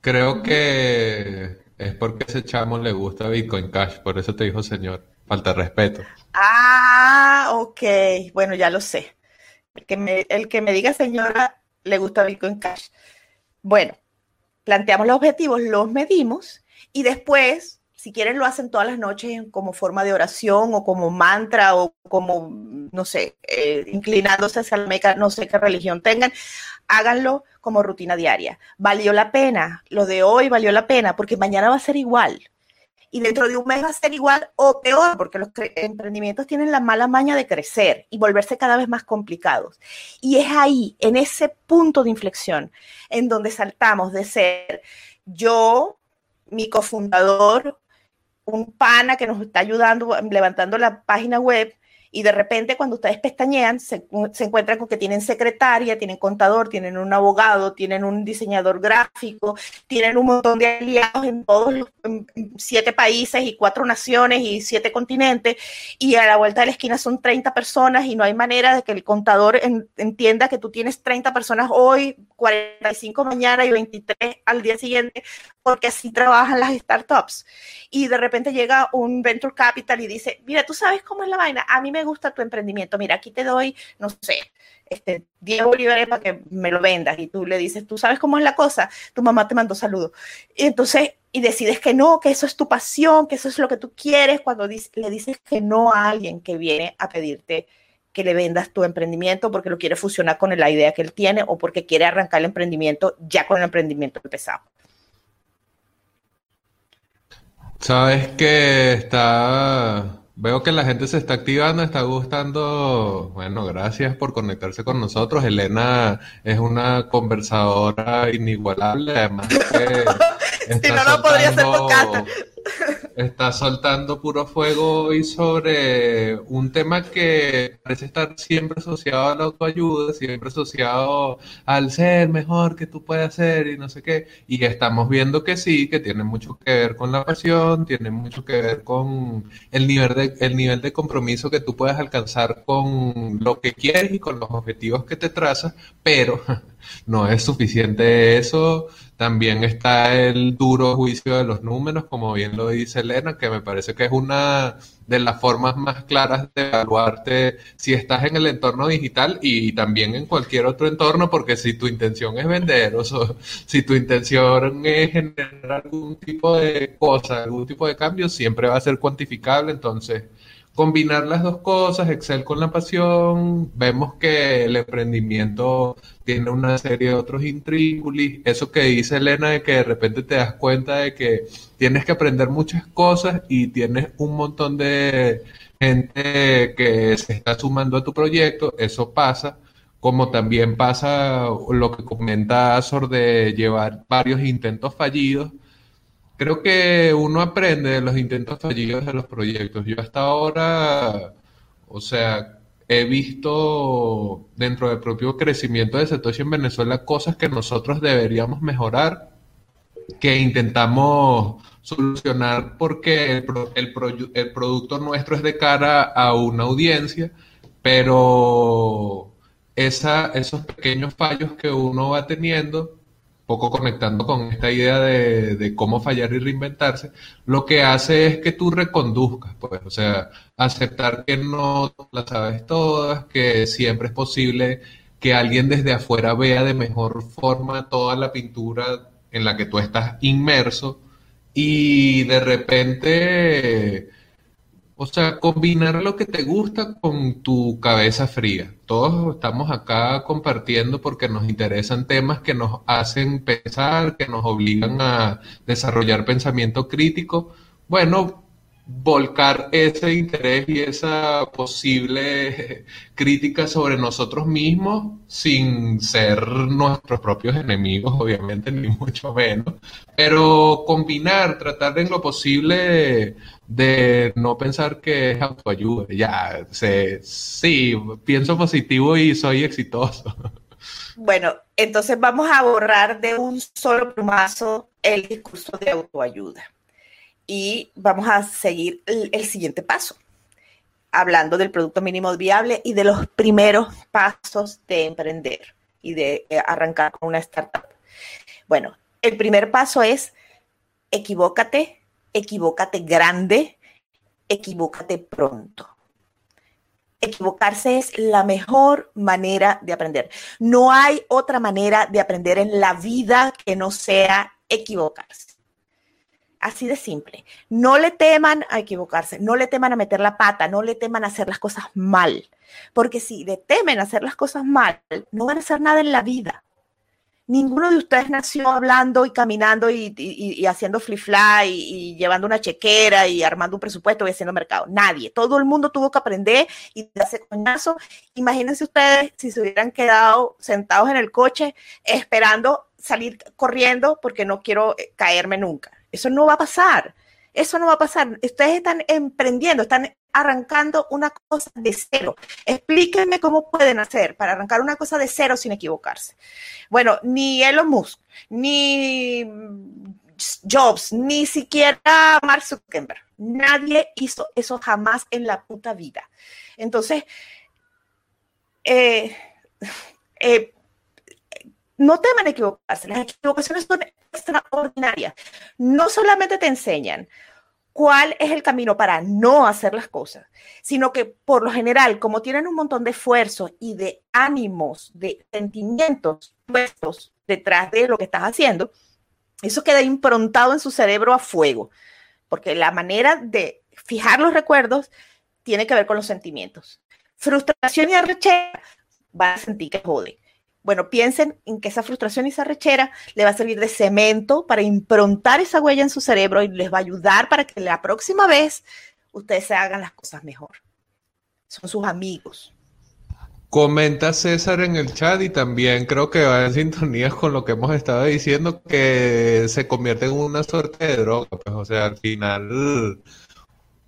Creo que es porque ese chamo le gusta Bitcoin Cash, por eso te dijo señor. Falta de respeto. Ah, ok. Bueno, ya lo sé. El que me, el que me diga señora le gusta Bitcoin Cash. Bueno, planteamos los objetivos, los medimos y después si quieren lo hacen todas las noches como forma de oración o como mantra o como, no sé, eh, inclinándose hacia la meca, no sé qué religión tengan, háganlo como rutina diaria. Valió la pena, lo de hoy valió la pena porque mañana va a ser igual. Y dentro de un mes va a ser igual o peor, porque los emprendimientos tienen la mala maña de crecer y volverse cada vez más complicados. Y es ahí, en ese punto de inflexión, en donde saltamos de ser yo, mi cofundador, un pana que nos está ayudando, levantando la página web, y de repente cuando ustedes pestañean se, encuentran con que tienen secretaria, tienen contador, tienen un abogado, tienen un diseñador gráfico, tienen un montón de aliados en todos los siete países y cuatro naciones y siete continentes y a la vuelta de la esquina son 30 personas y no hay manera de que el contador entienda que tú tienes 30 personas hoy, 45 mañana y 23 al día siguiente porque así trabajan las startups. Y de repente llega un venture capital y dice, mira, tú sabes cómo es la vaina, a mí me gusta tu emprendimiento, mira, aquí te doy, no sé, este, 10 bolívares para que me lo vendas. Y tú le dices, tú sabes cómo es la cosa, tu mamá te mandó saludos. Y entonces, y decides que no, que eso es tu pasión, que eso es lo que tú quieres, cuando le dices que no a alguien que viene a pedirte que le vendas tu emprendimiento porque lo quiere fusionar con la idea que él tiene o porque quiere arrancar el emprendimiento ya con el emprendimiento empezado. Sabes que está Veo que la gente se está activando, está gustando. Bueno, gracias por conectarse con nosotros. Elena es una conversadora inigualable, además que si no, no podría ser está soltando puro fuego hoy sobre un tema que parece estar siempre asociado a la autoayuda, siempre asociado al ser mejor que tú puedes hacer y no sé qué. Y estamos viendo que sí, que tiene mucho que ver con la pasión, tiene mucho que ver con el nivel de, el nivel de compromiso que tú puedes alcanzar con lo que quieres y con los objetivos que te trazas, pero no es suficiente eso también está el duro juicio de los números, como bien lo dice Elena, que me parece que es una de las formas más claras de evaluarte si estás en el entorno digital y también en cualquier otro entorno, porque si tu intención es vender o si tu intención es generar algún tipo de cosa, algún tipo de cambio, siempre va a ser cuantificable. Entonces, combinar las dos cosas, Excel con la pasión, vemos que el emprendimiento tiene una serie de otros intríngulis, eso que dice Elena de que de repente te das cuenta de que tienes que aprender muchas cosas y tienes un montón de gente que se está sumando a tu proyecto, eso pasa, como también pasa lo que comenta Azor de llevar varios intentos fallidos, Creo que uno aprende de los intentos fallidos de los proyectos. Yo hasta ahora, o sea, he visto dentro del propio crecimiento de Satoshi en Venezuela cosas que nosotros deberíamos mejorar, que intentamos solucionar porque el, el producto nuestro es de cara a una audiencia, pero esa, esos pequeños fallos que uno va teniendo poco conectando con esta idea de, cómo fallar y reinventarse, lo que hace es que tú reconduzcas, pues, o sea, aceptar que no las sabes todas, que siempre es posible que alguien desde afuera vea de mejor forma toda la pintura en la que tú estás inmerso y de repente o sea, combinar lo que te gusta con tu cabeza fría. Todos estamos acá compartiendo porque nos interesan temas que nos hacen pensar, que nos obligan a desarrollar pensamiento crítico. Bueno, volcar ese interés y esa posible crítica sobre nosotros mismos sin ser nuestros propios enemigos, obviamente, ni mucho menos, pero combinar, tratar de en lo posible de no pensar que es autoayuda. Ya, sé, sí, pienso positivo y soy exitoso. Bueno, entonces vamos a borrar de un solo plumazo el discurso de autoayuda y vamos a seguir el, siguiente paso, hablando del producto mínimo viable y de los primeros pasos de emprender y de eh, arrancar con una startup. Bueno, el primer paso es equivócate, equivócate grande, equivócate pronto. Equivocarse es la mejor manera de aprender. No hay otra manera de aprender en la vida que no sea equivocarse. Así de simple. No le teman a equivocarse, no le teman a meter la pata, no le teman a hacer las cosas mal. Porque si le temen a hacer las cosas mal, no van a hacer nada en la vida. Ninguno de ustedes nació hablando y caminando y, haciendo flip fly y, llevando una chequera y armando un presupuesto y haciendo mercado. Nadie. Todo el mundo tuvo que aprender y darse coñazo. Imagínense ustedes si se hubieran quedado sentados en el coche esperando salir corriendo porque no quiero eh, caerme nunca. Eso no va a pasar. Eso no va a pasar. Ustedes están emprendiendo, están arrancando una cosa de cero. Explíquenme cómo pueden hacer para arrancar una cosa de cero sin equivocarse. Bueno, ni Elon Musk, ni Jobs, ni siquiera Mark Zuckerberg. Nadie hizo eso jamás en la puta vida. Entonces, eh, eh, no teman equivocarse, las equivocaciones son extraordinarias. No solamente te enseñan cuál es el camino para no hacer las cosas, sino que por lo general, como tienen un montón de esfuerzo y de ánimos, de sentimientos puestos detrás de lo que estás haciendo, eso queda improntado en su cerebro a fuego, porque la manera de fijar los recuerdos tiene que ver con los sentimientos. Frustración y arrechera van a sentir que jode bueno, piensen en que esa frustración y esa rechera le va a servir de cemento para improntar esa huella en su cerebro y les va a ayudar para que la próxima vez ustedes se hagan las cosas mejor. Son sus amigos. Comenta César en el chat y también creo que va en sintonía con lo que hemos estado diciendo, que se convierte en una suerte de droga. Pues, o sea, al final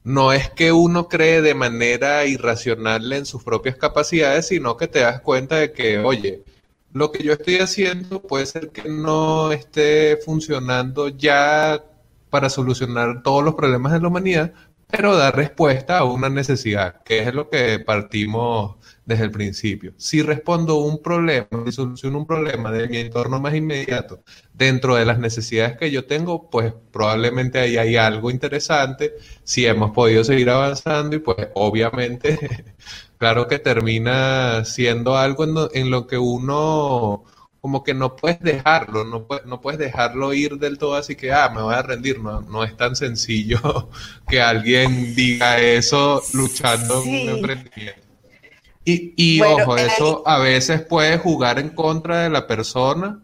no es que uno cree de manera irracional en sus propias capacidades, sino que te das cuenta de que, oye, lo que yo estoy haciendo puede ser que no esté funcionando ya para solucionar todos los problemas de la humanidad, pero da respuesta a una necesidad, que es lo que partimos desde el principio. Si respondo un problema, si soluciono un problema de mi entorno más inmediato dentro de las necesidades que yo tengo, pues probablemente ahí hay algo interesante, si hemos podido seguir avanzando y pues obviamente, claro que termina siendo algo en lo, que uno como que no puedes dejarlo, no, no puedes dejarlo ir del todo así que, ah, me voy a rendir, no, no es tan sencillo que alguien diga eso luchando en un emprendimiento. Y, y ojo, eso a veces puede jugar en contra de la persona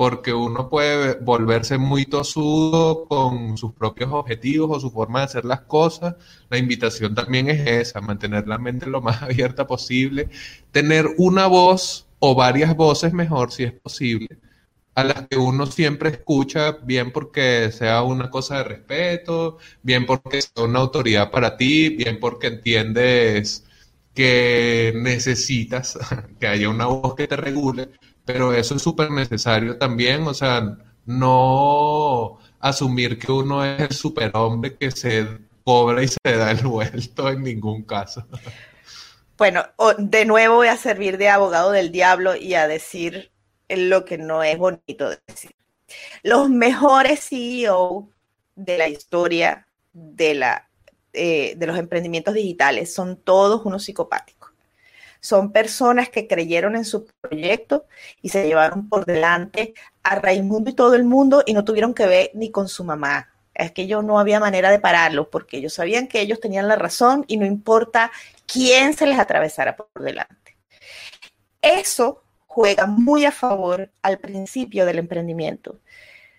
porque uno puede volverse muy tosudo con sus propios objetivos o su forma de hacer las cosas. La invitación también es esa, mantener la mente lo más abierta posible, tener una voz o varias voces mejor si es posible, a las que uno siempre escucha, bien porque sea una cosa de respeto, bien porque sea una autoridad para ti, bien porque entiendes que necesitas que haya una voz que te regule, pero eso es súper necesario también, o sea, no asumir que uno es el superhombre que se cobra y se da el vuelto en ningún caso. Bueno, de nuevo voy a servir de abogado del diablo y a decir lo que no es bonito decir. Los mejores CEO de la historia de, la, eh, de los emprendimientos digitales son todos unos psicopáticos. Son personas que creyeron en su proyecto y se llevaron por delante a Raimundo y todo el mundo y no tuvieron que ver ni con su mamá, es que yo no había manera de pararlos porque ellos sabían que ellos tenían la razón y no importa quién se les atravesara por delante. Eso juega muy a favor al principio del emprendimiento.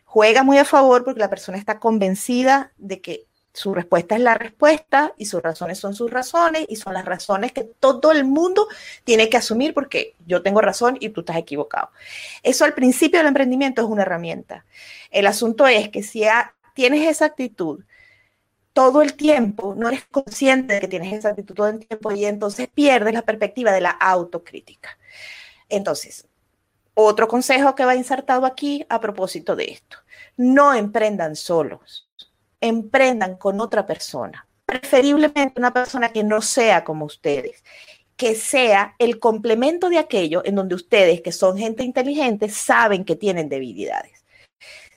Juega muy a favor porque la persona está convencida de que su respuesta es la respuesta y sus razones son sus razones y son las razones que todo el mundo tiene que asumir porque yo tengo razón y tú estás equivocado. Eso al principio del emprendimiento es una herramienta. El asunto es que si tienes esa actitud todo el tiempo, no eres consciente de que tienes esa actitud todo el tiempo y entonces pierdes la perspectiva de la autocrítica. Entonces, otro consejo que va insertado aquí a propósito de esto, no emprendan solos, emprendan con otra persona, preferiblemente una persona que no sea como ustedes, que sea el complemento de aquello en donde ustedes, que son gente inteligente, saben que tienen debilidades.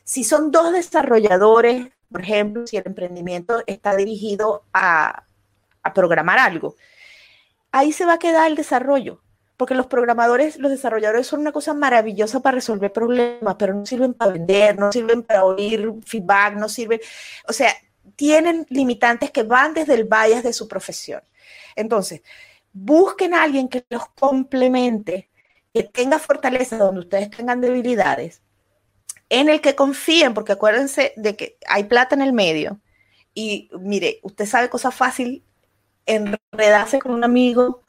Si son dos desarrolladores, por ejemplo, si el emprendimiento está dirigido a, programar algo, ahí se va a quedar el desarrollo, porque los programadores, los desarrolladores son una cosa maravillosa para resolver problemas, pero no sirven para vender, no sirven para oír feedback, no sirven, o sea, tienen limitantes que van desde el bias de su profesión. Entonces, busquen a alguien que los complemente, que tenga fortaleza donde ustedes tengan debilidades en el que confíen, porque acuérdense de que hay plata en el medio. Y mire, usted sabe cosa fácil, enredarse con un amigo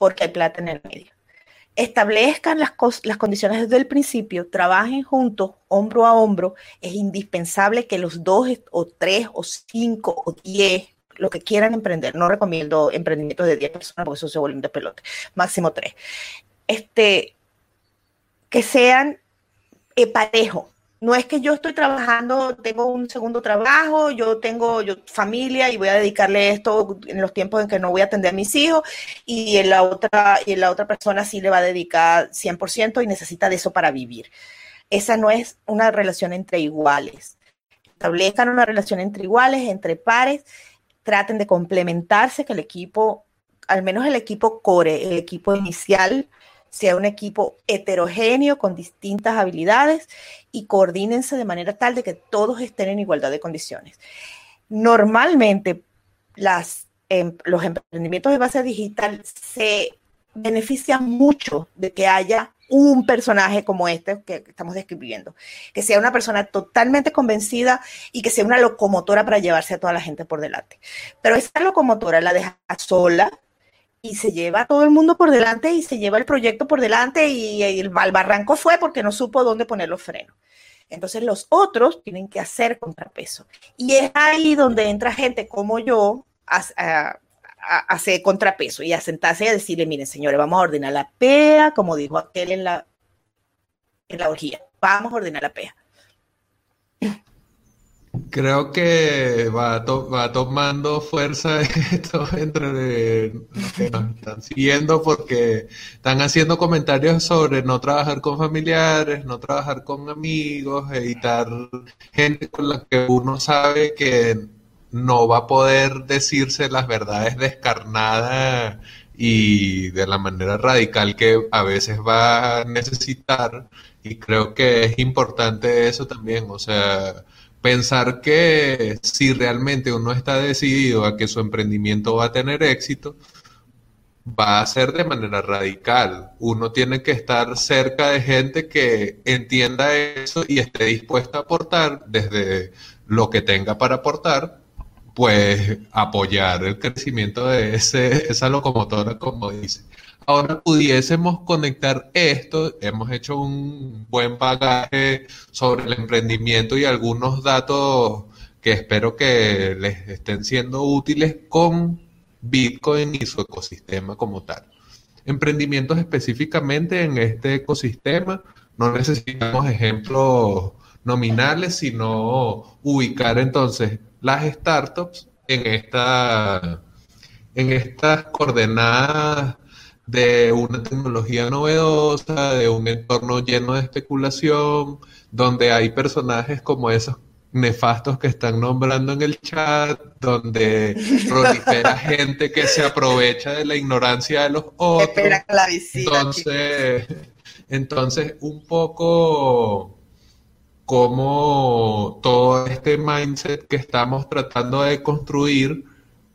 porque hay plata en el medio. Establezcan las, las condiciones desde el principio, trabajen juntos, hombro a hombro. Es indispensable que los dos o tres o cinco o diez, lo que quieran emprender, no recomiendo emprendimientos de diez personas porque eso se vuelve de pelote, máximo tres. Este, que sean eh, parejos, no es que yo estoy trabajando, tengo un segundo trabajo, yo tengo yo, familia y voy a dedicarle esto en los tiempos en que no voy a atender a mis hijos y en la otra, y en la otra persona sí le va a dedicar 100% y necesita de eso para vivir. Esa no es una relación entre iguales. Establezcan una relación entre iguales, entre pares, traten de complementarse, que el equipo, al menos el equipo core, el equipo inicial, sea un equipo heterogéneo con distintas habilidades y coordínense de manera tal de que todos estén en igualdad de condiciones. Normalmente em, los emprendimientos de base digital se benefician mucho de que haya un personaje como este que estamos describiendo, que sea una persona totalmente convencida y que sea una locomotora para llevarse a toda la gente por delante. Pero esa locomotora la deja sola y se lleva todo el mundo por delante y se lleva el proyecto por delante y, el, barranco fue porque no supo dónde poner los frenos. Entonces los otros tienen que hacer contrapeso. Y es ahí donde entra gente como yo a, hacer contrapeso y a sentarse y a decirle, miren señores, vamos a ordenar la PEA, como dijo aquel en la, en la orgía, vamos a ordenar la PEA. Creo que va, tomando fuerza esto entre los que nos están siguiendo porque están haciendo comentarios sobre no trabajar con familiares, no trabajar con amigos, evitar gente con la que uno sabe que no va a poder decirse las verdades descarnadas y de la manera radical que a veces va a necesitar. Y creo que es importante eso también, o sea pensar que si realmente uno está decidido a que su emprendimiento va a tener éxito, va a ser de manera radical. Uno tiene que estar cerca de gente que entienda eso y esté dispuesta a aportar desde lo que tenga para aportar, pues apoyar el crecimiento de ese, esa locomotora, como dice ahora pudiésemos conectar esto, hemos hecho un buen bagaje sobre el emprendimiento y algunos datos que espero que les estén siendo útiles con Bitcoin y su ecosistema como tal. Emprendimientos específicamente en este ecosistema, no necesitamos ejemplos nominales, sino ubicar entonces las startups en, esta, en estas coordenadas de una tecnología novedosa, de un entorno lleno de especulación, donde hay personajes como esos nefastos que están nombrando en el chat, donde prolifera gente que se aprovecha de la ignorancia de los otros. entonces, entonces, un poco como todo este mindset que estamos tratando de construir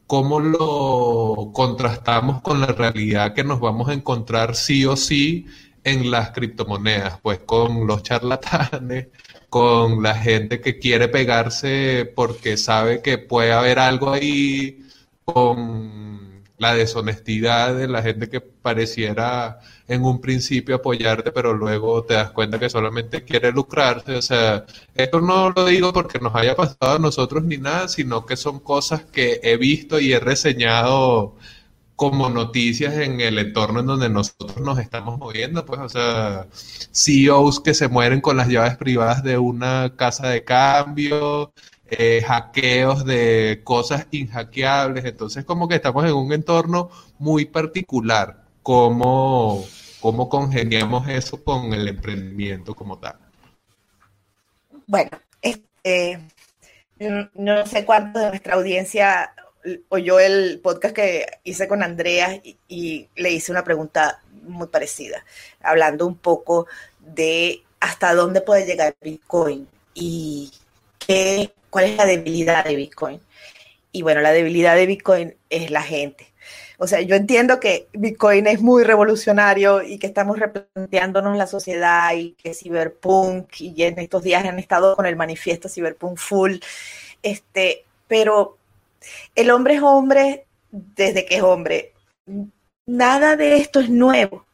¿cómo lo contrastamos con la realidad que nos vamos a encontrar sí o sí en las criptomonedas? Pues con los charlatanes, con la gente que quiere pegarse porque sabe que puede haber algo ahí, con la deshonestidad de la gente que pareciera en un principio apoyarte, pero luego te das cuenta que solamente quiere lucrarse. O sea, esto no lo digo porque nos haya pasado a nosotros ni nada, sino que son cosas que he visto y he reseñado como noticias en el entorno en donde nosotros nos estamos moviendo, pues, o sea, CEOs que se mueren con las llaves privadas de una casa de cambio, eh, hackeos de cosas inhackeables, entonces como que estamos en un entorno muy particular cómo, cómo congeniamos eso con el emprendimiento como tal. Bueno, este, no sé cuánto de nuestra audiencia oyó el podcast que hice con Andrea y, le hice una pregunta muy parecida, hablando un poco de hasta dónde puede llegar Bitcoin y cuál es la debilidad de Bitcoin. Y bueno, la debilidad de Bitcoin es la gente. O sea, yo entiendo que Bitcoin es muy revolucionario y que estamos replanteándonos la sociedad y que Cyberpunk, y en estos días han estado con el manifiesto Cyberpunk Full, este, pero el hombre es hombre desde que es hombre. Nada de esto es nuevo.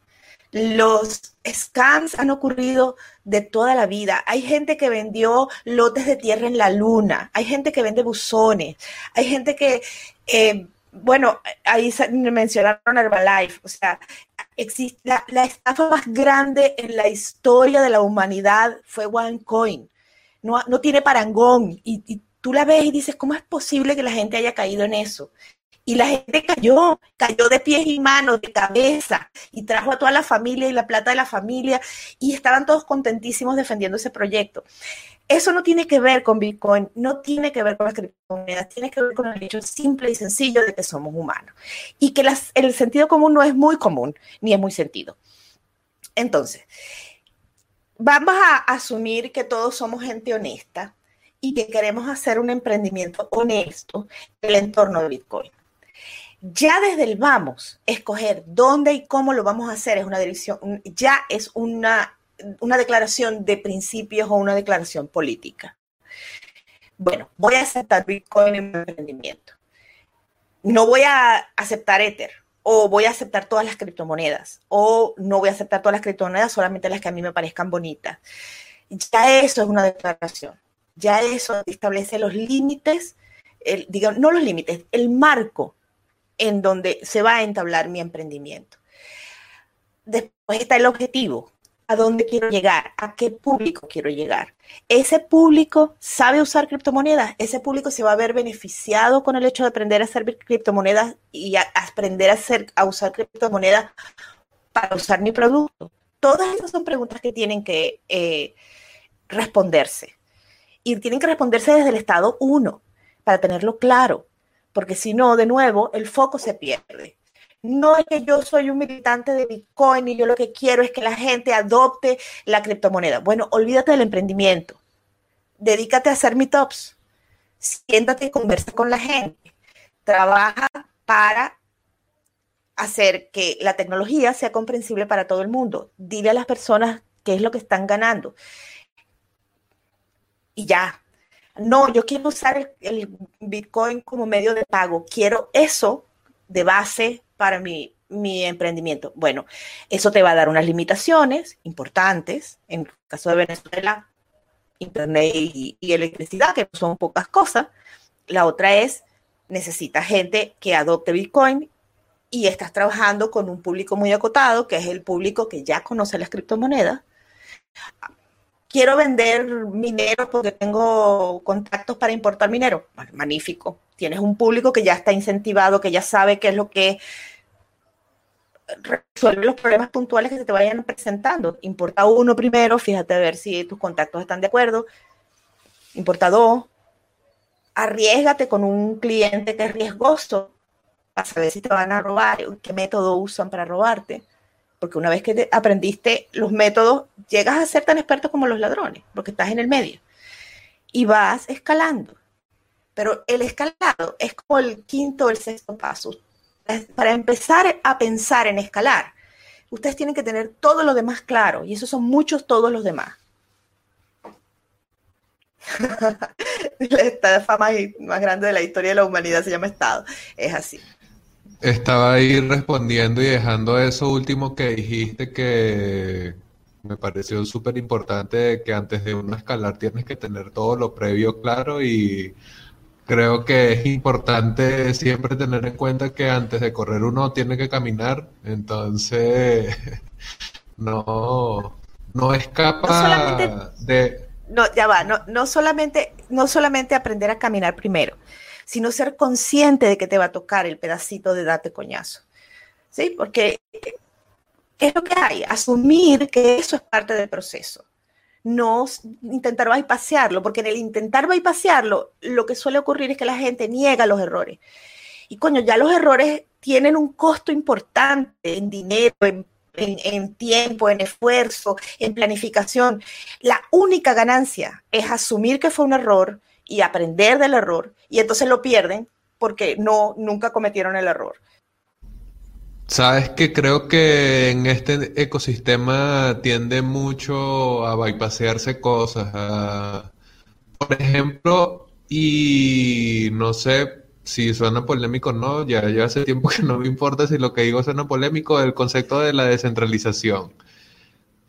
Los scams han ocurrido de toda la vida. Hay gente que vendió lotes de tierra en la luna, hay gente que vende buzones, hay gente que eh, bueno, ahí mencionaron Herbalife, o sea, existe, la, estafa más grande en la historia de la humanidad fue OneCoin. No, no tiene parangón y, y tú la ves y dices, ¿cómo es posible que la gente haya caído en eso? Y la gente cayó, cayó de pies y manos, de cabeza, y trajo a toda la familia y la plata de la familia, y estaban todos contentísimos defendiendo ese proyecto. Eso no tiene que ver con Bitcoin, no tiene que ver con las criptomonedas, tiene que ver con el hecho simple y sencillo de que somos humanos y que el sentido común no es muy común ni es muy sentido. Entonces, vamos a asumir que todos somos gente honesta y que queremos hacer un emprendimiento honesto en el entorno de Bitcoin. Ya desde el vamos, escoger dónde y cómo lo vamos a hacer es una dirección, ya es una, una declaración de principios o una declaración política. Bueno, voy a aceptar Bitcoin en mi emprendimiento. No voy a aceptar Ether o voy a aceptar todas las criptomonedas o no voy a aceptar todas las criptomonedas, solamente las que a mí me parezcan bonitas. Ya eso es una declaración. Ya eso establece los límites, el, no los límites, el marco en donde se va a entablar mi emprendimiento. Después está el objetivo, a dónde quiero llegar, a qué público quiero llegar. Ese público sabe usar criptomonedas, ese público se va a ver beneficiado con el hecho de aprender a hacer criptomonedas y a aprender a, hacer, a usar criptomonedas para usar mi producto. Todas esas son preguntas que tienen que eh, responderse. Y tienen que responderse desde el estado 1 para tenerlo claro porque si no, de nuevo, el foco se pierde. No es que yo soy un militante de Bitcoin y yo lo que quiero es que la gente adopte la criptomoneda. Bueno, olvídate del emprendimiento. Dedícate a hacer meetups. Siéntate y conversa con la gente. Trabaja para hacer que la tecnología sea comprensible para todo el mundo. Dile a las personas qué es lo que están ganando. Y ya, no, yo quiero usar el, Bitcoin como medio de pago, quiero eso de base para mi, emprendimiento. Bueno, eso te va a dar unas limitaciones importantes. En el caso de Venezuela, Internet y, y, electricidad, que son pocas cosas. La otra es, necesitas gente que adopte Bitcoin y estás trabajando con un público muy acotado, que es el público que ya conoce las criptomonedas quiero vender minero porque tengo contactos para importar minero. magnífico. Tienes un público que ya está incentivado, que ya sabe qué es lo que resuelve los problemas puntuales que se te vayan presentando. Importa uno primero, fíjate a ver si tus contactos están de acuerdo. Importa dos. Arriesgate con un cliente que es riesgoso para saber si te van a robar, qué método usan para robarte porque una vez que aprendiste los métodos, llegas a ser tan experto como los ladrones, porque estás en el medio. Y vas escalando. Pero el escalado es como el quinto o el sexto paso. Para empezar a pensar en escalar, ustedes tienen que tener todo lo demás claro, y esos son muchos todos los demás. La fama más grande de la historia de la humanidad se llama Estado. Es así. Estaba ahí respondiendo y dejando eso último que dijiste que me pareció súper importante que antes de uno escalar tienes que tener todo lo previo claro y creo que es importante siempre tener en cuenta que antes de correr uno tiene que caminar, entonces no, no escapa de... No, ya va, no, no, solamente, no solamente aprender a caminar primero, sino ser consciente de que te va a tocar el pedacito de date coñazo. ¿Sí? Porque, ¿qué es lo que hay? Asumir que eso es parte del proceso. No intentar bypasearlo, porque en el intentar bypasearlo, lo que suele ocurrir es que la gente niega los errores. Y coño, ya los errores tienen un costo importante en dinero, en, tiempo, en esfuerzo, en planificación. La única ganancia es asumir que fue un error y aprender del error y entonces lo pierden porque no nunca cometieron el error. Sabes que creo que en este ecosistema tiende mucho a bypasearse cosas. por ejemplo, y no sé si suena polémico o no, ya, ya hace tiempo que no me importa si lo que digo suena polémico, el concepto de la descentralización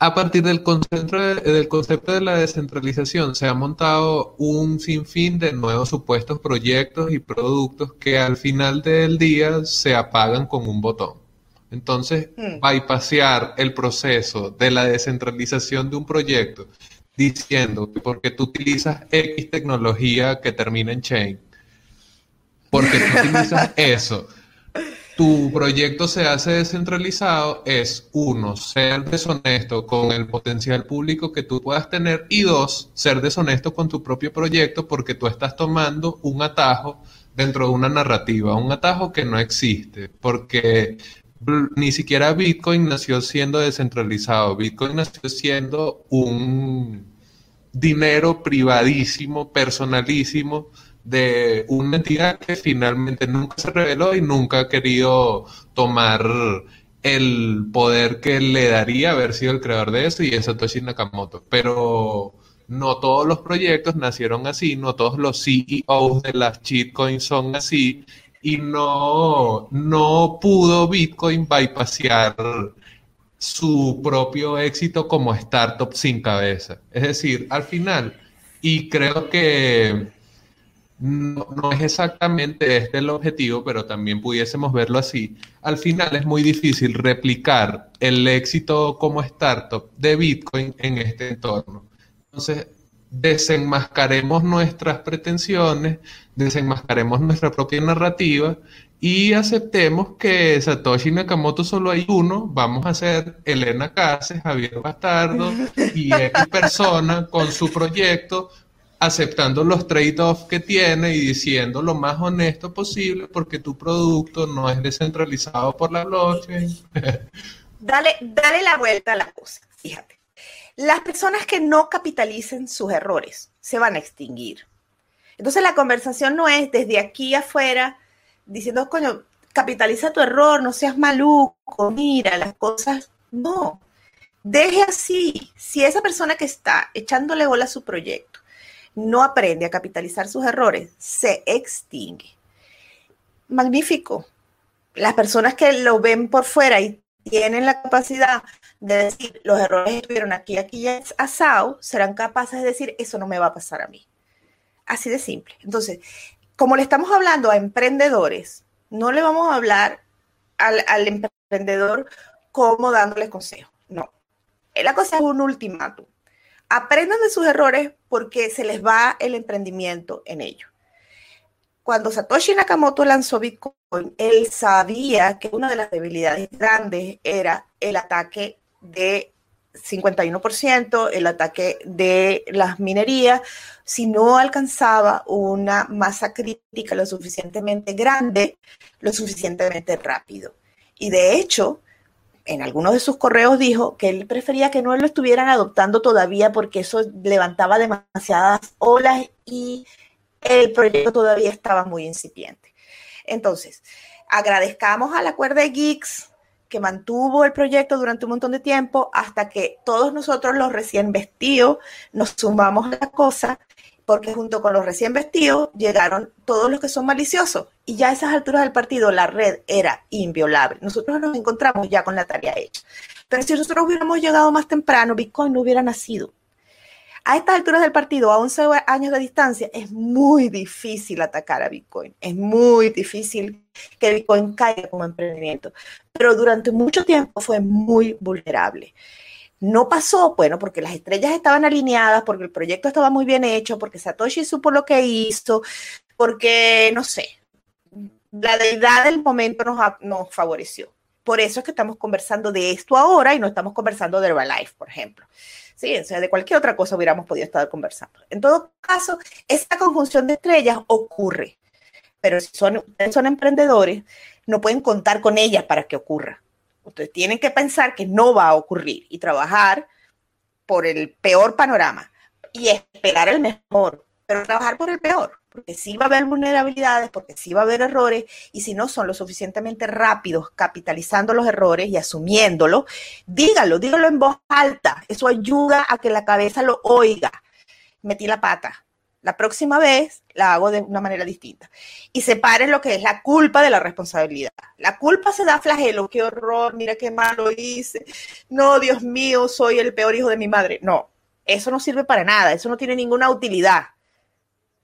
a partir del concepto, del concepto de la descentralización se ha montado un sinfín de nuevos supuestos proyectos y productos que al final del día se apagan con un botón. Entonces, mm. bypasear el proceso de la descentralización de un proyecto diciendo que porque tú utilizas X tecnología que termina en chain, porque tú utilizas eso, tu proyecto se hace descentralizado es, uno, ser deshonesto con el potencial público que tú puedas tener y dos, ser deshonesto con tu propio proyecto porque tú estás tomando un atajo dentro de una narrativa, un atajo que no existe, porque ni siquiera Bitcoin nació siendo descentralizado, Bitcoin nació siendo un dinero privadísimo, personalísimo, de una entidad que finalmente nunca se reveló y nunca ha querido tomar el poder que le daría haber sido el creador de eso y es Satoshi Nakamoto. Pero no todos los proyectos nacieron así, no todos los CEOs de las shitcoins son así y no, no pudo Bitcoin bypassear su propio éxito como startup sin cabeza. Es decir, al final, y creo que no, es exactamente este el objetivo, pero también pudiésemos verlo así. Al final es muy difícil replicar el éxito como startup de Bitcoin en este entorno. Entonces, desenmascaremos nuestras pretensiones, desenmascaremos nuestra propia narrativa y aceptemos que Satoshi Nakamoto solo hay uno, vamos a ser Elena Cases, Javier Bastardo y X persona con su proyecto, aceptando los trade-offs que tiene y diciendo lo más honesto posible porque tu producto no es descentralizado por la blockchain. dale, dale la vuelta a la cosa, fíjate. Las personas que no capitalicen sus errores se van a extinguir. Entonces la conversación no es desde aquí afuera diciendo, coño, capitaliza tu error, no seas maluco, mira las cosas. No, deje así. Si esa persona que está echándole bola a su proyecto no aprende a capitalizar sus errores, se extingue. Magnífico. Las personas que lo ven por fuera y tienen la capacidad de decir, los errores estuvieron aquí, aquí ya es asado, serán capaces de decir, eso no me va a pasar a mí. Así de simple. Entonces, como le estamos hablando a emprendedores, no le vamos a hablar al, emprendedor como dándole consejos. No. La cosa es un ultimátum aprendan de sus errores porque se les va el emprendimiento en ello. Cuando Satoshi Nakamoto lanzó Bitcoin, él sabía que una de las debilidades grandes era el ataque de 51%, el ataque de las minerías, si no alcanzaba una masa crítica lo suficientemente grande, lo suficientemente rápido. Y de hecho, en algunos de sus correos dijo que él prefería que no lo estuvieran adoptando todavía porque eso levantaba demasiadas olas y el proyecto todavía estaba muy incipiente. Entonces, agradezcamos a la cuerda de Geeks que mantuvo el proyecto durante un montón de tiempo hasta que todos nosotros los recién vestidos nos sumamos a la cosa porque junto con los recién vestidos llegaron todos los que son maliciosos y ya a esas alturas del partido la red era inviolable. Nosotros nos encontramos ya con la tarea hecha. Pero si nosotros hubiéramos llegado más temprano, Bitcoin no hubiera nacido. A estas alturas del partido, a 11 años de distancia, es muy difícil atacar a Bitcoin. Es muy difícil que Bitcoin caiga como emprendimiento. Pero durante mucho tiempo fue muy vulnerable. No pasó, bueno, porque las estrellas estaban alineadas, porque el proyecto estaba muy bien hecho, porque Satoshi supo lo que hizo, porque, no sé, la deidad del momento nos, favoreció. Por eso es que estamos conversando de esto ahora y no estamos conversando de Herbalife, por ejemplo. Sí, o sea, de cualquier otra cosa hubiéramos podido estar conversando. En todo caso, esta conjunción de estrellas ocurre, pero si son, son emprendedores, no pueden contar con ella para que ocurra. Ustedes tienen que pensar que no va a ocurrir y trabajar por el peor panorama y esperar el mejor, pero trabajar por el peor, porque sí va a haber vulnerabilidades, porque sí va a haber errores, y si no son lo suficientemente rápidos capitalizando los errores y asumiéndolo, dígalo, dígalo en voz alta, eso ayuda a que la cabeza lo oiga. Metí la pata, la próxima vez la hago de una manera distinta. Y separen lo que es la culpa de la responsabilidad. La culpa se da flagelo, qué horror, mira qué mal lo hice. No, Dios mío, soy el peor hijo de mi madre. No, eso no sirve para nada, eso no tiene ninguna utilidad.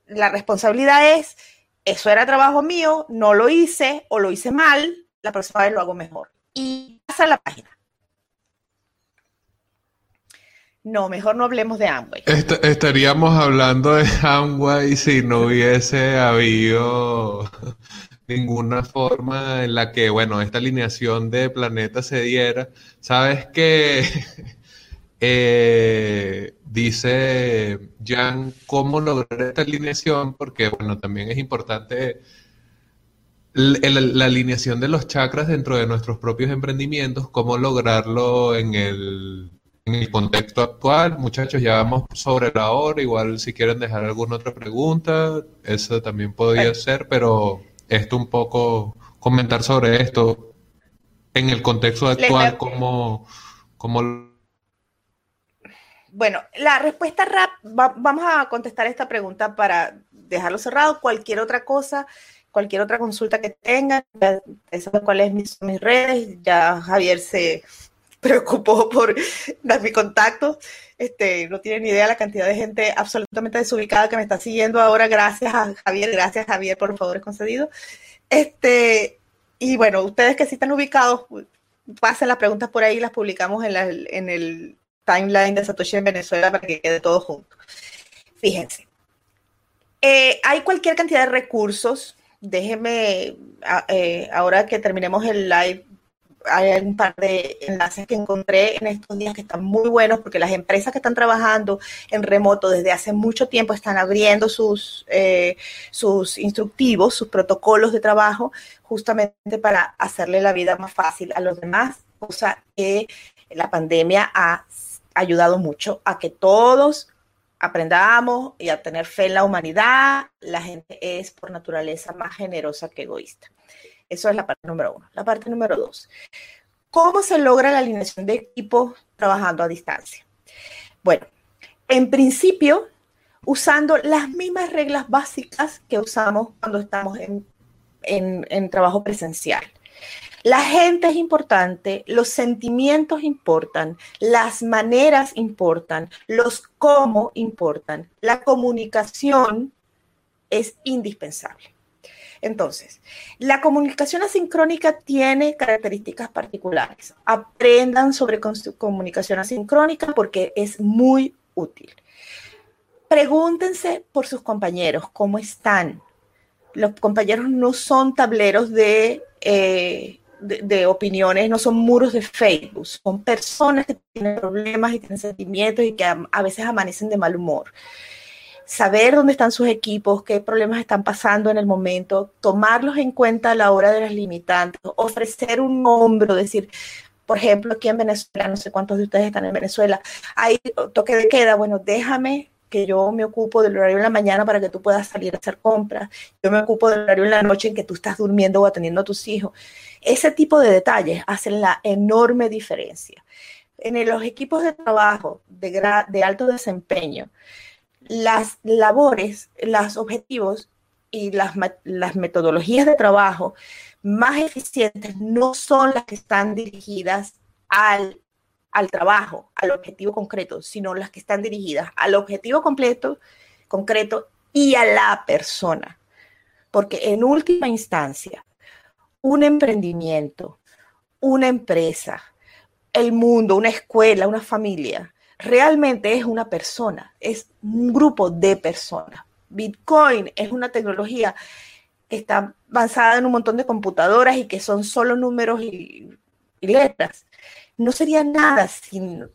La responsabilidad es, eso era trabajo mío, no lo hice o lo hice mal, la próxima vez lo hago mejor. Y pasa la página. No, mejor no hablemos de Amway. estaríamos hablando de Amway si no hubiese habido ninguna forma en la que, bueno, esta alineación de planetas se diera. Sabes que eh, dice Jan cómo lograr esta alineación, porque, bueno, también es importante la alineación de los chakras dentro de nuestros propios emprendimientos, cómo lograrlo en el el contexto actual. Muchachos, ya vamos sobre la hora. Igual si quieren dejar alguna otra pregunta, eso también podría ser, pero esto un poco comentar sobre esto en el contexto actual, como, como... Bueno, la respuesta rap, vamos a contestar esta pregunta para dejarlo cerrado. Cualquier otra cosa, cualquier otra consulta que tengan, saben cuáles mis, mis redes. Ya Javier se preocupó por dar mi contacto. Este, no tienen ni idea la cantidad de gente absolutamente desubicada que me está siguiendo ahora. Gracias a Javier, gracias Javier por los favores concedidos. Este, y bueno, ustedes que sí están ubicados, pasen las preguntas por ahí, las publicamos en, la, en el timeline de Satoshi en Venezuela para que quede todo junto. Fíjense, eh, hay cualquier cantidad de recursos. Déjenme, eh, ahora que terminemos el live, hay un par de enlaces que encontré en estos días que están muy buenos porque las empresas que están trabajando en remoto desde hace mucho tiempo están abriendo sus, eh, sus instructivos, sus protocolos de trabajo justamente para hacerle la vida más fácil a los demás, cosa que la pandemia ha ayudado mucho a que todos aprendamos y a tener fe en la humanidad. La gente es por naturaleza más generosa que egoísta. Eso es la parte número uno. La parte número dos. ¿Cómo se logra la alineación de equipo trabajando a distancia? Bueno, en principio, usando las mismas reglas básicas que usamos cuando estamos en, en trabajo presencial. La gente es importante, los sentimientos importan, las maneras importan, los cómo importan, la comunicación es indispensable. Entonces, la comunicación asincrónica tiene características particulares. Aprendan sobre comunicación asincrónica porque es muy útil. Pregúntense por sus compañeros, ¿cómo están? Los compañeros no son tableros de, eh, de, opiniones, no son muros de Facebook, son personas que tienen problemas y tienen sentimientos y que a veces amanecen de mal humor saber dónde están sus equipos, qué problemas están pasando en el momento, tomarlos en cuenta a la hora de las limitantes, ofrecer un hombro, decir, por ejemplo, aquí en Venezuela, no sé cuántos de ustedes están en Venezuela, hay toque de queda, bueno, déjame que yo me ocupo del horario en la mañana para que tú puedas salir a hacer compras, yo me ocupo del horario en la noche en que tú estás durmiendo o atendiendo a tus hijos. Ese tipo de detalles hacen la enorme diferencia. En los equipos de trabajo de, de alto desempeño, las labores, los objetivos y las, metodologías de trabajo más eficientes no son las que están dirigidas al, al, trabajo, al objetivo concreto, sino las que están dirigidas al objetivo completo, concreto y a la persona. Porque en última instancia, un emprendimiento, una empresa, el mundo, una escuela, una familia, realmente es una persona, es un grupo de personas. Bitcoin es una tecnología que está avanzada en un montón de computadoras y que son solo números y, letras. No sería nada sin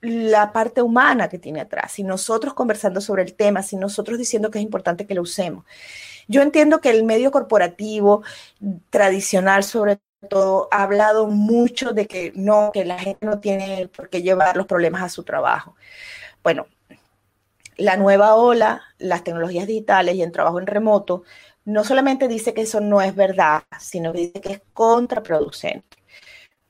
la parte humana que tiene atrás, sin nosotros conversando sobre el tema, sin nosotros diciendo que es importante que lo usemos. Yo entiendo que el medio corporativo tradicional, sobre todo ha hablado mucho de que no, que la gente no tiene por qué llevar los problemas a su trabajo. Bueno, la nueva ola, las tecnologías digitales y el trabajo en remoto, no solamente dice que eso no es verdad, sino que es contraproducente.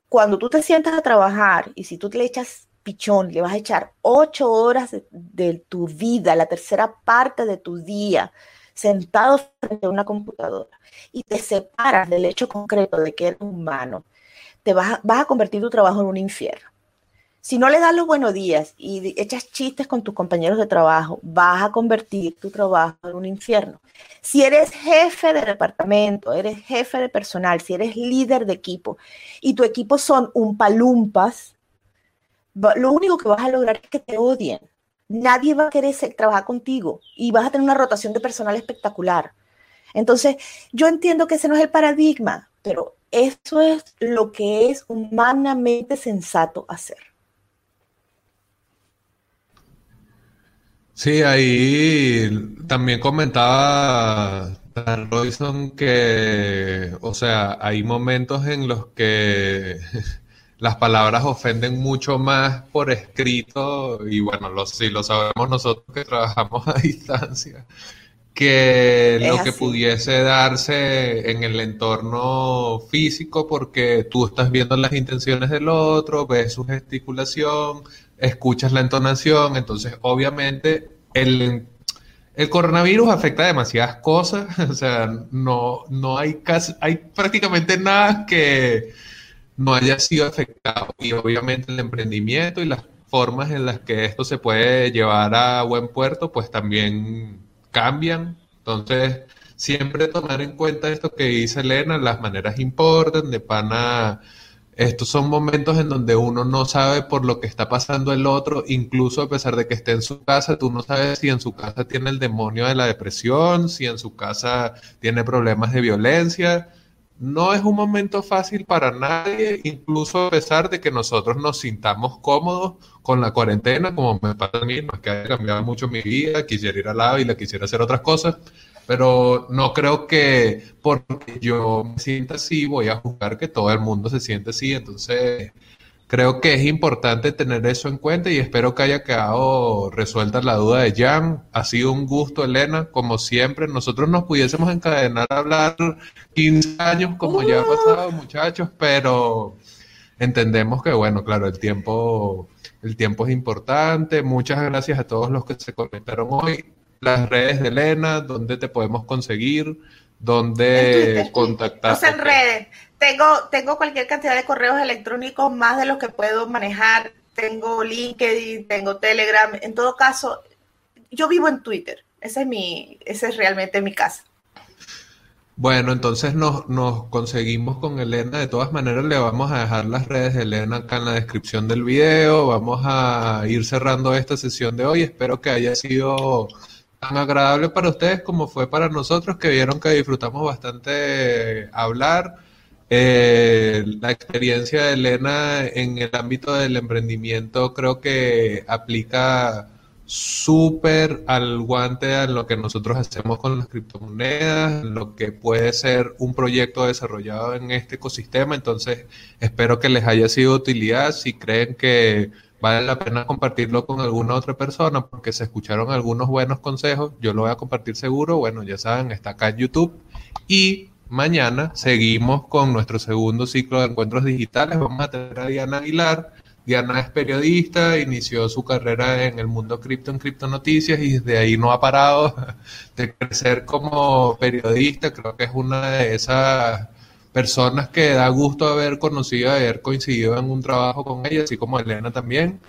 Cuando tú te sientas a trabajar y si tú le echas pichón, le vas a echar ocho horas de, de tu vida, la tercera parte de tu día, sentado frente a una computadora y te separas del hecho concreto de que eres humano, te vas a, convertir tu trabajo en un infierno. Si no le das los buenos días y echas chistes con tus compañeros de trabajo, vas a convertir tu trabajo en un infierno. Si eres jefe de departamento, eres jefe de personal, si eres líder de equipo y tu equipo son un palumpas, lo único que vas a lograr es que te odien nadie va a querer trabajar contigo y vas a tener una rotación de personal espectacular. Entonces, yo entiendo que ese no es el paradigma, pero eso es lo que es humanamente sensato hacer. Sí, ahí también comentaba Dan Royson que, o sea, hay momentos en los que las palabras ofenden mucho más por escrito, y bueno, lo, sí lo sabemos nosotros que trabajamos a distancia, que lo que pudiese darse en el entorno físico, porque tú estás viendo las intenciones del otro, ves su gesticulación, escuchas la entonación, entonces obviamente el, el coronavirus afecta demasiadas cosas, o sea, no, no hay casi, hay prácticamente nada que no haya sido afectado y obviamente el emprendimiento y las formas en las que esto se puede llevar a buen puerto, pues también cambian. Entonces, siempre tomar en cuenta esto que dice Elena, las maneras importan, de pana estos son momentos en donde uno no sabe por lo que está pasando el otro, incluso a pesar de que esté en su casa, tú no sabes si en su casa tiene el demonio de la depresión, si en su casa tiene problemas de violencia. No es un momento fácil para nadie, incluso a pesar de que nosotros nos sintamos cómodos con la cuarentena, como me pasa a mí, no es que haya cambiado mucho mi vida, quisiera ir al lado y la quisiera hacer otras cosas, pero no creo que porque yo me sienta así voy a juzgar que todo el mundo se siente así. Entonces, creo que es importante tener eso en cuenta y espero que haya quedado resuelta la duda de Jan. Ha sido un gusto, Elena, como siempre. Nosotros nos pudiésemos encadenar a hablar 15 años, como ya ha pasado, muchachos, pero entendemos que, bueno, claro, el tiempo, el tiempo es importante. Muchas gracias a todos los que se conectaron hoy las redes de Elena, dónde te podemos conseguir, dónde contactar. en redes. Tengo, tengo cualquier cantidad de correos electrónicos, más de los que puedo manejar. Tengo LinkedIn, tengo Telegram. En todo caso, yo vivo en Twitter. Ese es mi, ese es realmente mi casa. Bueno, entonces nos, nos, conseguimos con Elena. De todas maneras, le vamos a dejar las redes de Elena acá en la descripción del video. Vamos a ir cerrando esta sesión de hoy. Espero que haya sido tan agradable para ustedes como fue para nosotros, que vieron que disfrutamos bastante hablar. Eh, la experiencia de Elena en el ámbito del emprendimiento creo que aplica súper al guante a lo que nosotros hacemos con las criptomonedas, lo que puede ser un proyecto desarrollado en este ecosistema. Entonces, espero que les haya sido de utilidad. Si creen que vale la pena compartirlo con alguna otra persona porque se escucharon algunos buenos consejos. Yo lo voy a compartir seguro. Bueno, ya saben, está acá en YouTube. Y mañana seguimos con nuestro segundo ciclo de encuentros digitales. Vamos a tener a Diana Aguilar. Diana es periodista, inició su carrera en el mundo cripto, en Cripto Noticias, y desde ahí no ha parado de crecer como periodista. Creo que es una de esas personas que da gusto haber conocido, haber coincidido en un trabajo con ella, así como Elena también.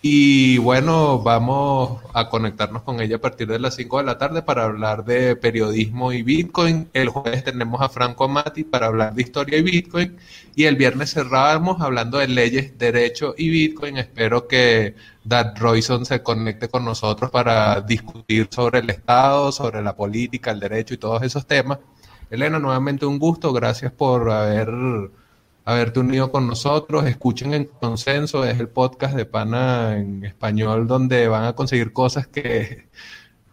Y bueno, vamos a conectarnos con ella a partir de las 5 de la tarde para hablar de periodismo y Bitcoin. El jueves tenemos a Franco Amati para hablar de historia y Bitcoin. Y el viernes cerrábamos hablando de leyes, derecho y Bitcoin. Espero que Dad Royson se conecte con nosotros para discutir sobre el Estado, sobre la política, el derecho y todos esos temas. Elena, nuevamente un gusto, gracias por haber haberte unido con nosotros. Escuchen en consenso, es el podcast de Pana en español donde van a conseguir cosas que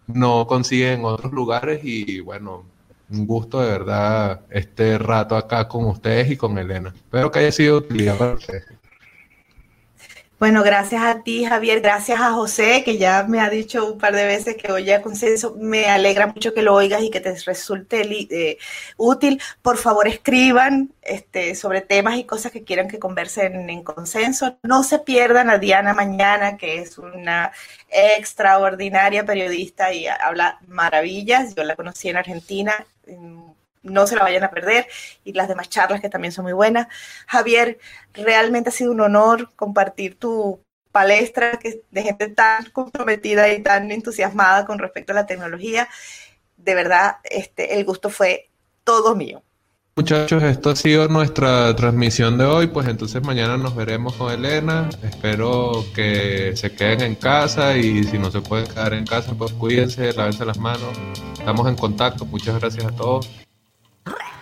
no consiguen en otros lugares y bueno, un gusto de verdad este rato acá con ustedes y con Elena. Espero que haya sido utilidad para ustedes. Bueno, gracias a ti, Javier, gracias a José, que ya me ha dicho un par de veces que oye a consenso. Me alegra mucho que lo oigas y que te resulte eh, útil. Por favor, escriban este, sobre temas y cosas que quieran que conversen en consenso. No se pierdan a Diana Mañana, que es una extraordinaria periodista y habla maravillas. Yo la conocí en Argentina no se la vayan a perder y las demás charlas que también son muy buenas. Javier, realmente ha sido un honor compartir tu palestra de gente tan comprometida y tan entusiasmada con respecto a la tecnología. De verdad, este, el gusto fue todo mío. Muchachos, esto ha sido nuestra transmisión de hoy, pues entonces mañana nos veremos con Elena. Espero que se queden en casa y si no se pueden quedar en casa, pues cuídense, lávense las manos. Estamos en contacto. Muchas gracias a todos. Rah!